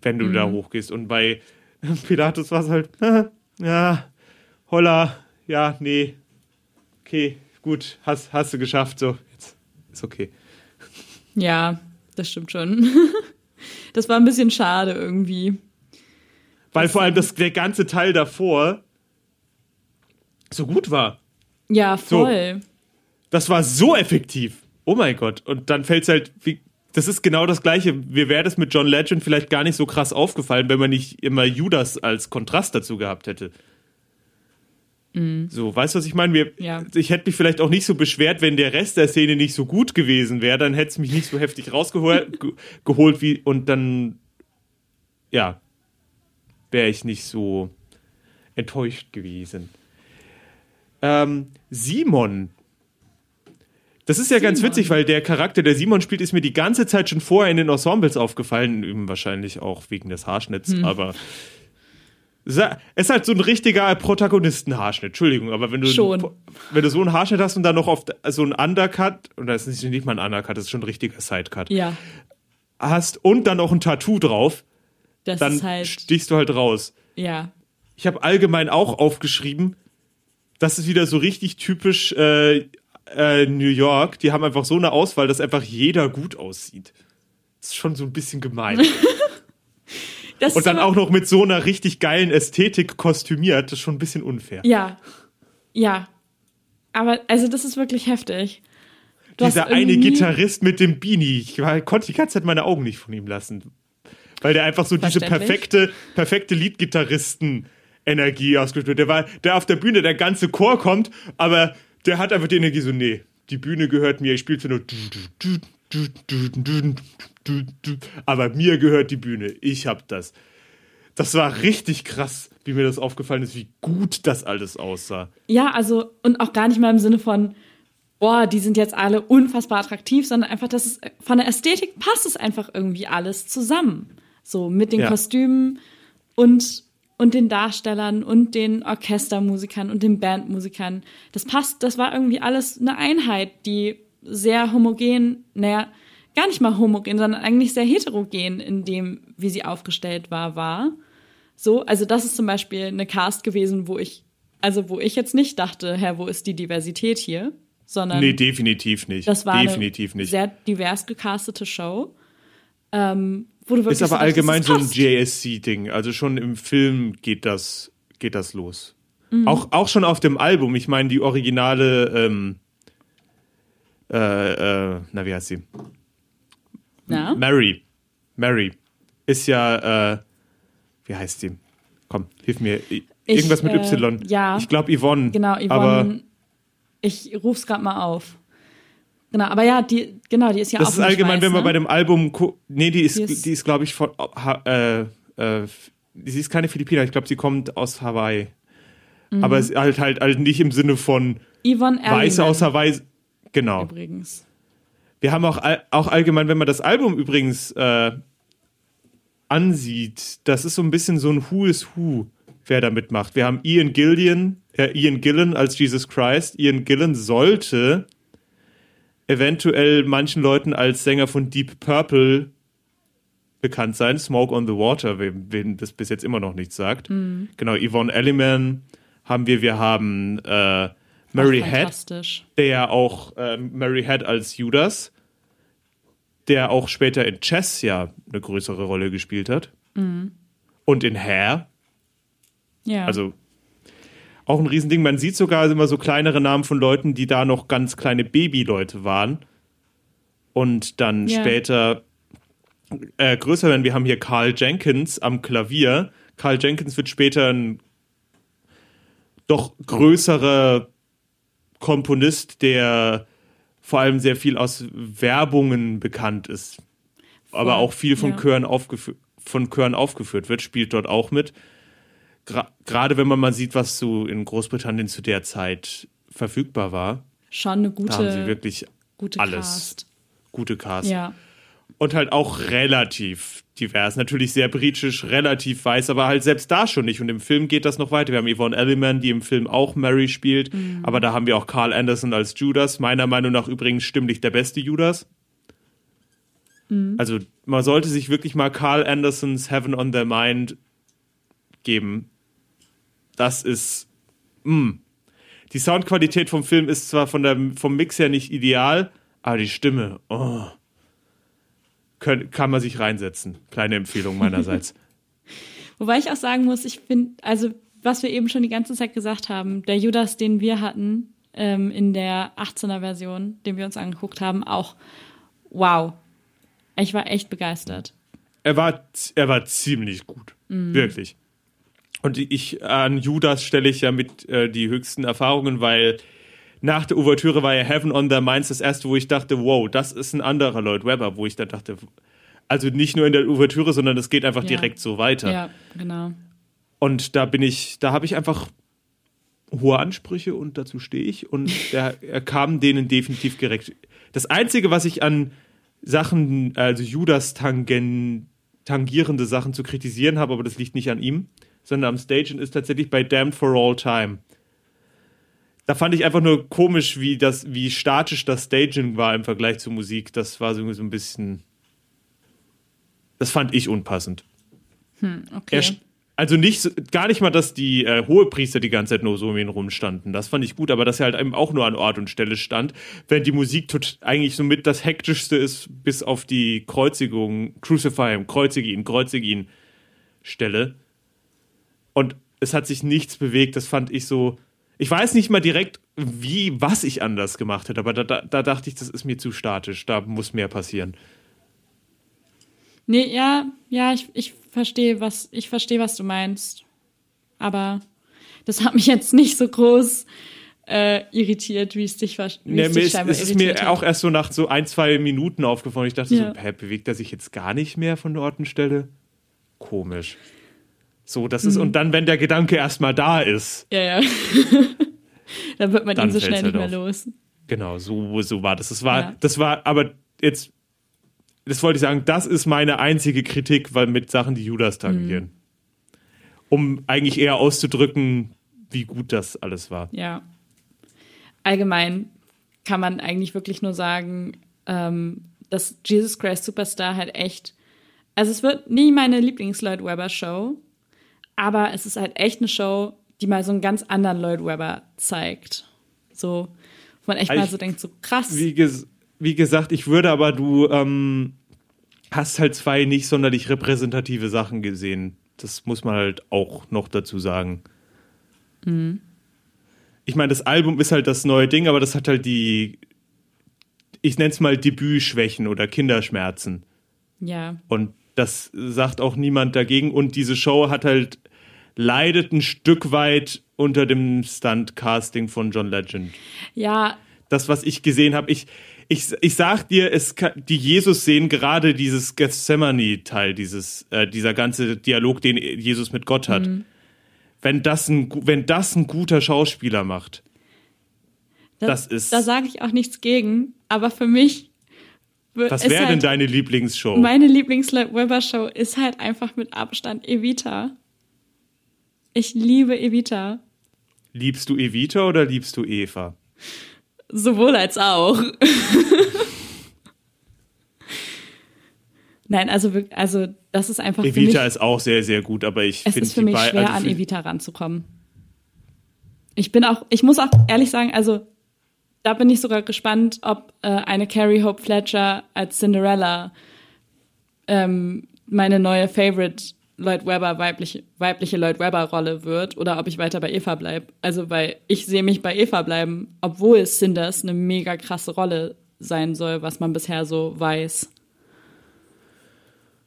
wenn du da hochgehst. Und bei Pilatus war es halt, ja, holla, ja, nee, okay, gut, hast, hast du geschafft, so, jetzt ist okay. Ja, das stimmt schon. Das war ein bisschen schade irgendwie. Weil vor allem das, der ganze Teil davor so gut war. Ja, voll. Das war so effektiv. Oh mein Gott. Und dann fällt es halt, wie, das ist genau das Gleiche. Mir wäre das mit John Legend vielleicht gar nicht so krass aufgefallen, wenn man nicht immer Judas als Kontrast dazu gehabt hätte. So, weißt du, was ich meine? Ja. Ich hätte mich vielleicht auch nicht so beschwert, wenn der Rest der Szene nicht so gut gewesen wäre. Dann hätte es mich nicht so heftig rausgeholt ge geholt wie, und dann, ja, wäre ich nicht so enttäuscht gewesen. Ähm, Simon. Das ist ja ganz Simon. witzig, weil der Charakter, der Simon spielt, ist mir die ganze Zeit schon vorher in den Ensembles aufgefallen. Eben wahrscheinlich auch wegen des Haarschnitts, Hm. aber. Es ist halt so ein richtiger Protagonistenhaarschnitt, Entschuldigung, aber wenn du, Schon. wenn du so einen Haarschnitt hast und dann noch auf so einen Undercut, und das ist nicht mal ein Undercut, das ist schon ein richtiger Sidecut, Ja, hast und dann noch ein Tattoo drauf, das dann halt, stichst du halt raus. ja. Ich habe allgemein auch aufgeschrieben, das ist wieder so richtig typisch äh, äh, New York. Die haben einfach so eine Auswahl, dass einfach jeder gut aussieht. Das ist schon so ein bisschen gemein. Und dann auch noch mit so einer richtig geilen Ästhetik kostümiert. Das ist schon ein bisschen unfair. Ja. Ja. Aber, also, das ist wirklich heftig. Du Dieser eine Gitarrist mit dem Beanie, ich war, konnte die ganze Zeit meine Augen nicht von ihm lassen. Weil der einfach so diese perfekte, perfekte Leadgitarristen-Energie ausgespielt hat. Der war, der auf der Bühne, der ganze Chor kommt, aber der hat einfach die Energie so, nee, die Bühne gehört mir, ich spiele nur. Aber mir gehört die Bühne, ich hab das. Das war richtig krass, wie mir das aufgefallen ist, wie gut das alles aussah. Ja, also, und auch gar nicht mal im Sinne von, boah, die sind jetzt alle unfassbar attraktiv, sondern einfach, dass es von der Ästhetik passt es einfach irgendwie alles zusammen. So mit den Ja. Kostümen und, und den Darstellern und den Orchestermusikern und den Bandmusikern. Das passt, das war irgendwie alles eine Einheit, die sehr homogen, naja, gar nicht mal homogen, sondern eigentlich sehr heterogen in dem, wie sie aufgestellt war, war. So, also das ist zum Beispiel eine Cast gewesen, wo ich, also wo ich jetzt nicht dachte, Herr, wo ist die Diversität hier? Sondern Nee, definitiv nicht. das war definitiv eine nicht. sehr divers gecastete Show. Ähm, wo du wirklich Ist aber so dachtest, allgemein so ein. JSC-Ding. Also schon im Film geht das, geht das los. Mhm. Auch, auch schon auf dem Album. Ich meine, die originale, ähm, äh, äh, na, wie heißt sie? Ja? Mary. Mary. Ist ja, äh, wie heißt sie? Komm, hilf mir. Irgendwas mit äh, Y. ja. Ich glaube Yvonne. Genau, Aber Yvonne. Ich ruf's gerade mal auf. Genau, aber ja, die, genau, die ist ja das auch ist nicht allgemein, weiß, wenn man ne? bei dem Album, nee, die ist, Die ist- ist, glaube ich, von, äh, äh, sie ist keine Philippiner, ich glaube, sie kommt aus Hawaii. Mhm. Aber es ist halt, halt, halt nicht im Sinne von Yvonne Weiße aus Hawaii. Genau. übrigens. Wir haben auch, auch allgemein, wenn man das Album übrigens äh, ansieht, das ist so ein bisschen so ein Who is Who, wer da mitmacht. Wir haben Ian Gillian, äh, Ian Gillan als Jesus Christ. Ian Gillan sollte eventuell manchen Leuten als Sänger von Deep Purple bekannt sein. Smoke on the Water, wem, wem das bis jetzt immer noch nichts sagt. Genau, Yvonne Elliman haben wir. Wir haben äh, Mary Head der ja auch ähm, Mary Head als Judas, der auch später in Chess ja eine größere Rolle gespielt hat. Und in Hair, Ja. also auch ein Riesending. Man sieht sogar immer so kleinere Namen von Leuten, die da noch ganz kleine Babyleute waren. Und dann Ja. später äh, größer werden. Wir haben hier Carl Jenkins am Klavier. Carl Jenkins wird später ein doch größerer Komponist, der vor allem sehr viel aus Werbungen bekannt ist, aber auch viel von ja. Chören, aufgefü von Chören aufgeführt wird, spielt dort auch mit. Gerade wenn man mal sieht, was so in Großbritannien zu der Zeit verfügbar war, Schon eine da haben sie gute, wirklich gute alles. Cast. gute Cast. Ja. Und halt auch relativ divers. Natürlich sehr britisch, relativ weiß, aber halt selbst da schon nicht. Und im Film geht das noch weiter. Wir haben Yvonne Elliman, die im Film auch Mary spielt. Mhm. Aber da haben wir auch Carl Anderson als Judas. Meiner Meinung nach übrigens stimmlich der beste Judas. Mhm. Also man sollte sich wirklich mal Carl Andersons Heaven on Their Mind geben. Das ist. Mh. Die Soundqualität vom Film ist zwar von der, vom Mix her nicht ideal, aber die Stimme, oh, können, kann man sich reinsetzen. Kleine Empfehlung meinerseits. Wobei ich auch sagen muss, ich finde, also was wir eben schon die ganze Zeit gesagt haben, der Judas, den wir hatten ähm, in der 18er Version, den wir uns angeguckt haben, auch wow. Ich war echt begeistert. er, war, er war ziemlich gut. Wirklich. Und ich an Judas stelle ich ja mit äh, die höchsten Erfahrungen, weil nach der Ouvertüre war ja Heaven on Their Minds das erste, wo ich dachte, wow, das ist ein anderer Lloyd Webber, wo ich dann dachte, also nicht nur in der Ouvertüre, sondern es geht einfach Ja. direkt so weiter. Ja, genau. Und da bin ich, da habe ich einfach hohe Ansprüche und dazu stehe ich. Und der, er kam denen definitiv gerecht. Das Einzige, was ich an Sachen, also Judas tangen, tangierende Sachen zu kritisieren habe, aber das liegt nicht an ihm, sondern am Stagen, ist tatsächlich bei Damned for All Time. Da fand ich einfach nur komisch, wie das, wie statisch das Staging war im Vergleich zur Musik. Das war so, ein bisschen. Das fand ich unpassend. Okay. Er, Also nicht, gar nicht mal, dass die äh, Hohepriester die ganze Zeit nur so um ihn rumstanden. Das fand ich gut, aber dass er halt eben auch nur an Ort und Stelle stand, während die Musik tot, eigentlich somit das hektischste ist, bis auf die Kreuzigung, Crucify him, kreuzige ihn, kreuzige ihn Stelle. Und es hat sich nichts bewegt, das fand ich so. Ich weiß nicht mal direkt, wie, was ich anders gemacht hätte, aber da, da, da dachte ich, das ist mir zu statisch, da muss mehr passieren. Nee, ja, ja, ich, ich verstehe, was, ich verstehe, was du meinst. Aber das hat mich jetzt nicht so groß äh, irritiert, wie es dich, wie Nee, es es ist mir hat. auch erst so nach so ein, zwei Minuten aufgefallen. Ich dachte Ja. so, hä, bewegt er sich jetzt gar nicht mehr von der Ortenstelle? Komisch. So, das ist, Mhm. und dann, wenn der Gedanke erstmal da ist, Ja, ja. Dann wird man Dann ihn so schnell nicht halt mehr auf. los. genau, so, so war das. Das war, Ja. das war, aber jetzt, das wollte ich sagen, das ist meine einzige Kritik, weil mit Sachen, die Judas tangieren. Mhm. Um eigentlich eher auszudrücken, wie gut das alles war. Ja. Allgemein kann man eigentlich wirklich nur sagen, ähm, dass Jesus Christ Superstar halt echt, also es wird nie meine Lieblings-Lloyd Webber Show, aber es ist halt echt eine Show, die mal so einen ganz anderen Lloyd Webber zeigt. So, wo man echt Also mal ich- so denkt, so krass. Wie, ges wie gesagt, ich würde aber, du ähm, hast halt zwei nicht sonderlich repräsentative Sachen gesehen. Das muss man halt auch noch dazu sagen. Ich meine, das Album ist halt das neue Ding, aber das hat halt die, ich nenne es mal Debütschwächen oder Kinderschmerzen. Ja, Und das sagt auch niemand dagegen. Und diese Show hat halt leidet ein Stück weit unter dem Stunt-Casting von John Legend ja, das, was ich gesehen habe, ich, ich, ich sag dir, es kann, die Jesus-Szenen, gerade dieses Gethsemane-Teil, dieses, äh, dieser ganze Dialog, den Jesus mit Gott hat, wenn, das ein, wenn das ein guter Schauspieler macht, da, Das ist- da sage ich auch nichts gegen, aber für mich was wäre denn halt- deine Lieblingsshow? Meine Lieblings-Weber-Show ist halt einfach mit Abstand Evita. Ich liebe Evita. Liebst du Evita oder liebst du Eva? Sowohl als auch. Nein, also, also das ist einfach Evita mich, ist auch sehr, sehr gut, aber ich es finde ist für mich schwer, also an Evita ranzukommen. Ich bin auch, ich muss auch ehrlich sagen, also da bin ich sogar gespannt, ob äh, eine Carrie Hope Fletcher als Cinderella ähm, meine neue Favorite Lloyd Webber weibliche, weibliche Lloyd Webber Rolle wird oder ob ich weiter bei Eva bleibe. Also weil ich sehe mich bei Eva bleiben, obwohl Cinders eine mega krasse Rolle sein soll, was man bisher so weiß.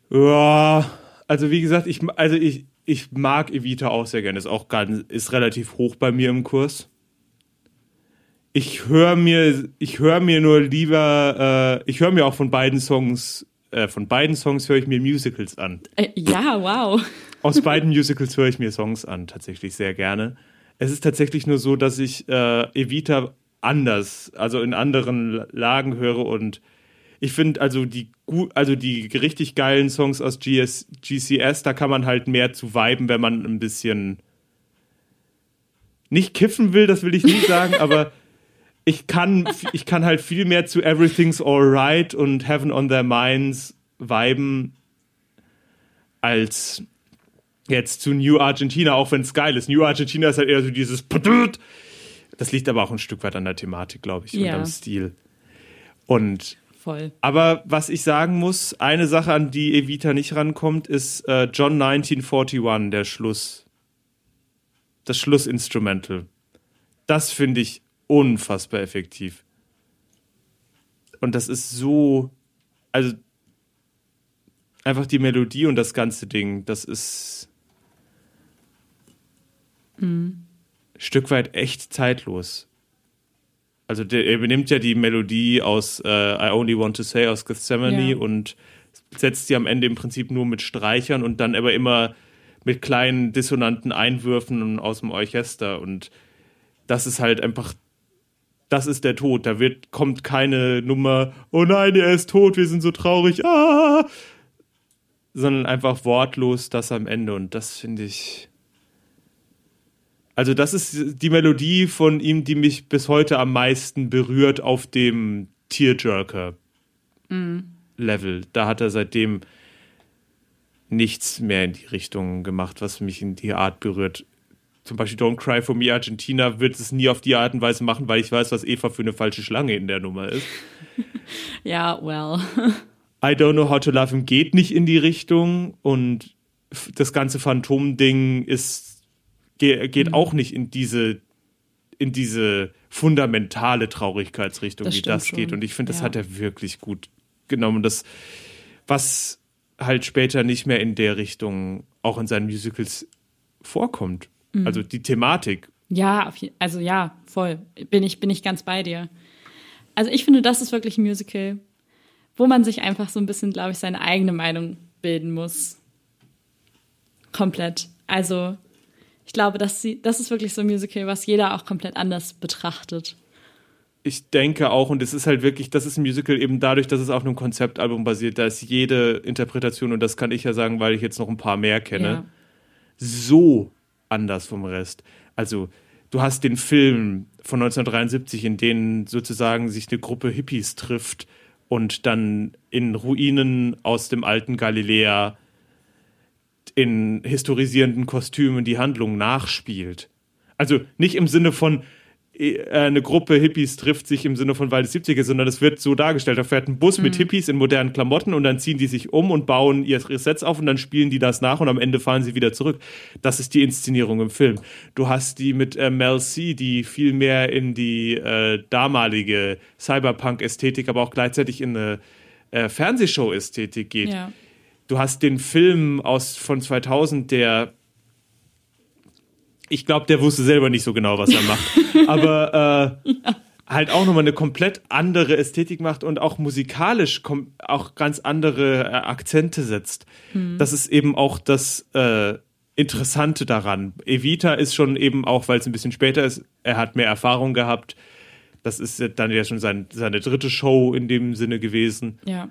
Ja, also wie gesagt, ich, also ich, ich mag Evita auch sehr gerne. Ist auch ganz, ist relativ hoch bei mir im Kurs. Ich höre mir, ich höre mir nur lieber, äh, ich höre mir auch von beiden Songs, äh, von beiden Songs höre ich mir Musicals an. Äh, ja, wow. Aus beiden Musicals höre ich mir Songs an, tatsächlich sehr gerne. Es ist tatsächlich nur so, dass ich äh, Evita anders, also in anderen Lagen höre und ich finde also die also die richtig geilen Songs aus GS, GCS, da kann man halt mehr zu viben, wenn man ein bisschen nicht kiffen will, das will ich nie sagen, aber ich kann ich kann halt viel mehr zu Everything's Alright und Heaven on Their Minds viben als jetzt zu New Argentina, auch wenn es geil ist. New Argentina ist halt eher so dieses. Das liegt aber auch ein Stück weit an der Thematik, glaube ich, und Ja. am Stil. Und Voll. aber was ich sagen muss, eine Sache, an die Evita nicht rankommt, ist äh, John 1941, der Schluss. Das Schlussinstrumental. Das finde ich unfassbar effektiv. Und das ist so, also einfach die Melodie und das ganze Ding, das ist ein Stück weit echt zeitlos. Also der, er benimmt ja die Melodie aus äh, I Only Want to Say aus Gethsemane Ja. und setzt sie am Ende im Prinzip nur mit Streichern und dann aber immer mit kleinen dissonanten Einwürfen aus dem Orchester und das ist halt einfach das ist der Tod. Da wird kommt keine Nummer, oh nein, er ist tot, wir sind so traurig, ah, sondern einfach wortlos das am Ende und das finde ich also das ist die Melodie von ihm, die mich bis heute am meisten berührt auf dem Tearjerker Level. Da hat er seitdem nichts mehr in die Richtung gemacht, was mich in die Art berührt. Zum Beispiel Don't Cry for Me Argentina wird es nie auf die Art und Weise machen, weil ich weiß, was Eva für eine falsche Schlange in der Nummer ist. Ja, well. I Don't Know How to Love Him geht nicht in die Richtung und das ganze Phantom-Ding ist ge geht auch nicht in diese in diese fundamentale Traurigkeitsrichtung, Das wie das geht. schon. Und ich finde, das Ja. hat er wirklich gut genommen. Das, was halt später nicht mehr in der Richtung auch in seinen Musicals vorkommt. Mhm. Also die Thematik. Ja, also ja, voll. Bin ich, bin ich ganz bei dir. Also ich finde, das ist wirklich ein Musical, wo man sich einfach so ein bisschen, glaube ich, seine eigene Meinung bilden muss. Komplett. Also ich glaube, dass sie, das ist wirklich so ein Musical, was jeder auch komplett anders betrachtet. Ich denke auch, und es ist halt wirklich, das ist ein Musical eben dadurch, dass es auf einem Konzeptalbum basiert, da ist jede Interpretation, und das kann ich ja sagen, weil ich jetzt noch ein paar mehr kenne, Ja. so anders vom Rest. Also, du hast den Film von 1973, in dem sozusagen sich eine Gruppe Hippies trifft und dann in Ruinen aus dem alten Galiläa in historisierenden Kostümen die Handlung nachspielt. Also nicht im Sinne von eine Gruppe Hippies trifft sich im Sinne von Wald des 70er, sondern es wird so dargestellt. Da fährt ein Bus mit Hippies in modernen Klamotten und dann ziehen die sich um und bauen ihr Sets auf und dann spielen die das nach und am Ende fahren sie wieder zurück. Das ist die Inszenierung im Film. Du hast die mit äh, Mel C, die viel mehr in die äh, damalige Cyberpunk-Ästhetik, aber auch gleichzeitig in eine äh, Fernsehshow-Ästhetik geht. Ja. Du hast den Film aus von 2000, der ich glaube, der wusste selber nicht so genau, was er macht, aber äh, halt auch nochmal eine komplett andere Ästhetik macht und auch musikalisch auch ganz andere äh, Akzente setzt. Das ist eben auch das äh, Interessante daran. Evita ist schon eben auch, weil es ein bisschen später ist, er hat mehr Erfahrung gehabt. Das ist dann ja schon sein, seine dritte Show in dem Sinne gewesen Ja.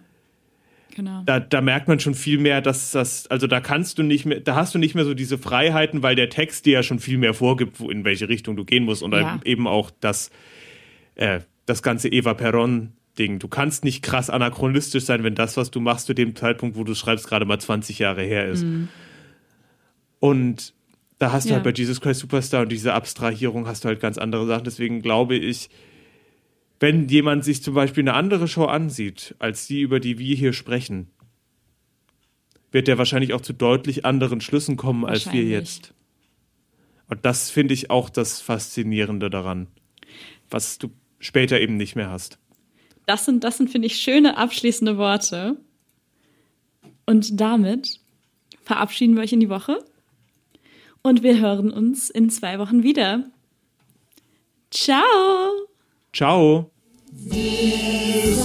Genau. da, da merkt man schon viel mehr, dass das, also da kannst du nicht mehr, da hast du nicht mehr so diese Freiheiten, weil der Text dir ja schon viel mehr vorgibt, wo, in welche Richtung du gehen musst und Ja. eben auch das, äh, das ganze Eva Perron Ding. Du kannst nicht krass anachronistisch sein, wenn das, was du machst, zu dem Zeitpunkt, wo du schreibst, gerade mal 20 Jahre her ist. Und da hast du Ja. halt bei Jesus Christ Superstar und diese Abstrahierung hast du halt ganz andere Sachen. Deswegen glaube ich, wenn jemand sich zum Beispiel eine andere Show ansieht, als die, über die wir hier sprechen, wird der wahrscheinlich auch zu deutlich anderen Schlüssen kommen, als wir jetzt. Und das finde ich auch das Faszinierende daran, was du später eben nicht mehr hast. Das sind, das sind, finde ich, schöne abschließende Worte. Und damit verabschieden wir euch in die Woche. Und wir hören uns in zwei Wochen wieder. Ciao! Ciao! 이상은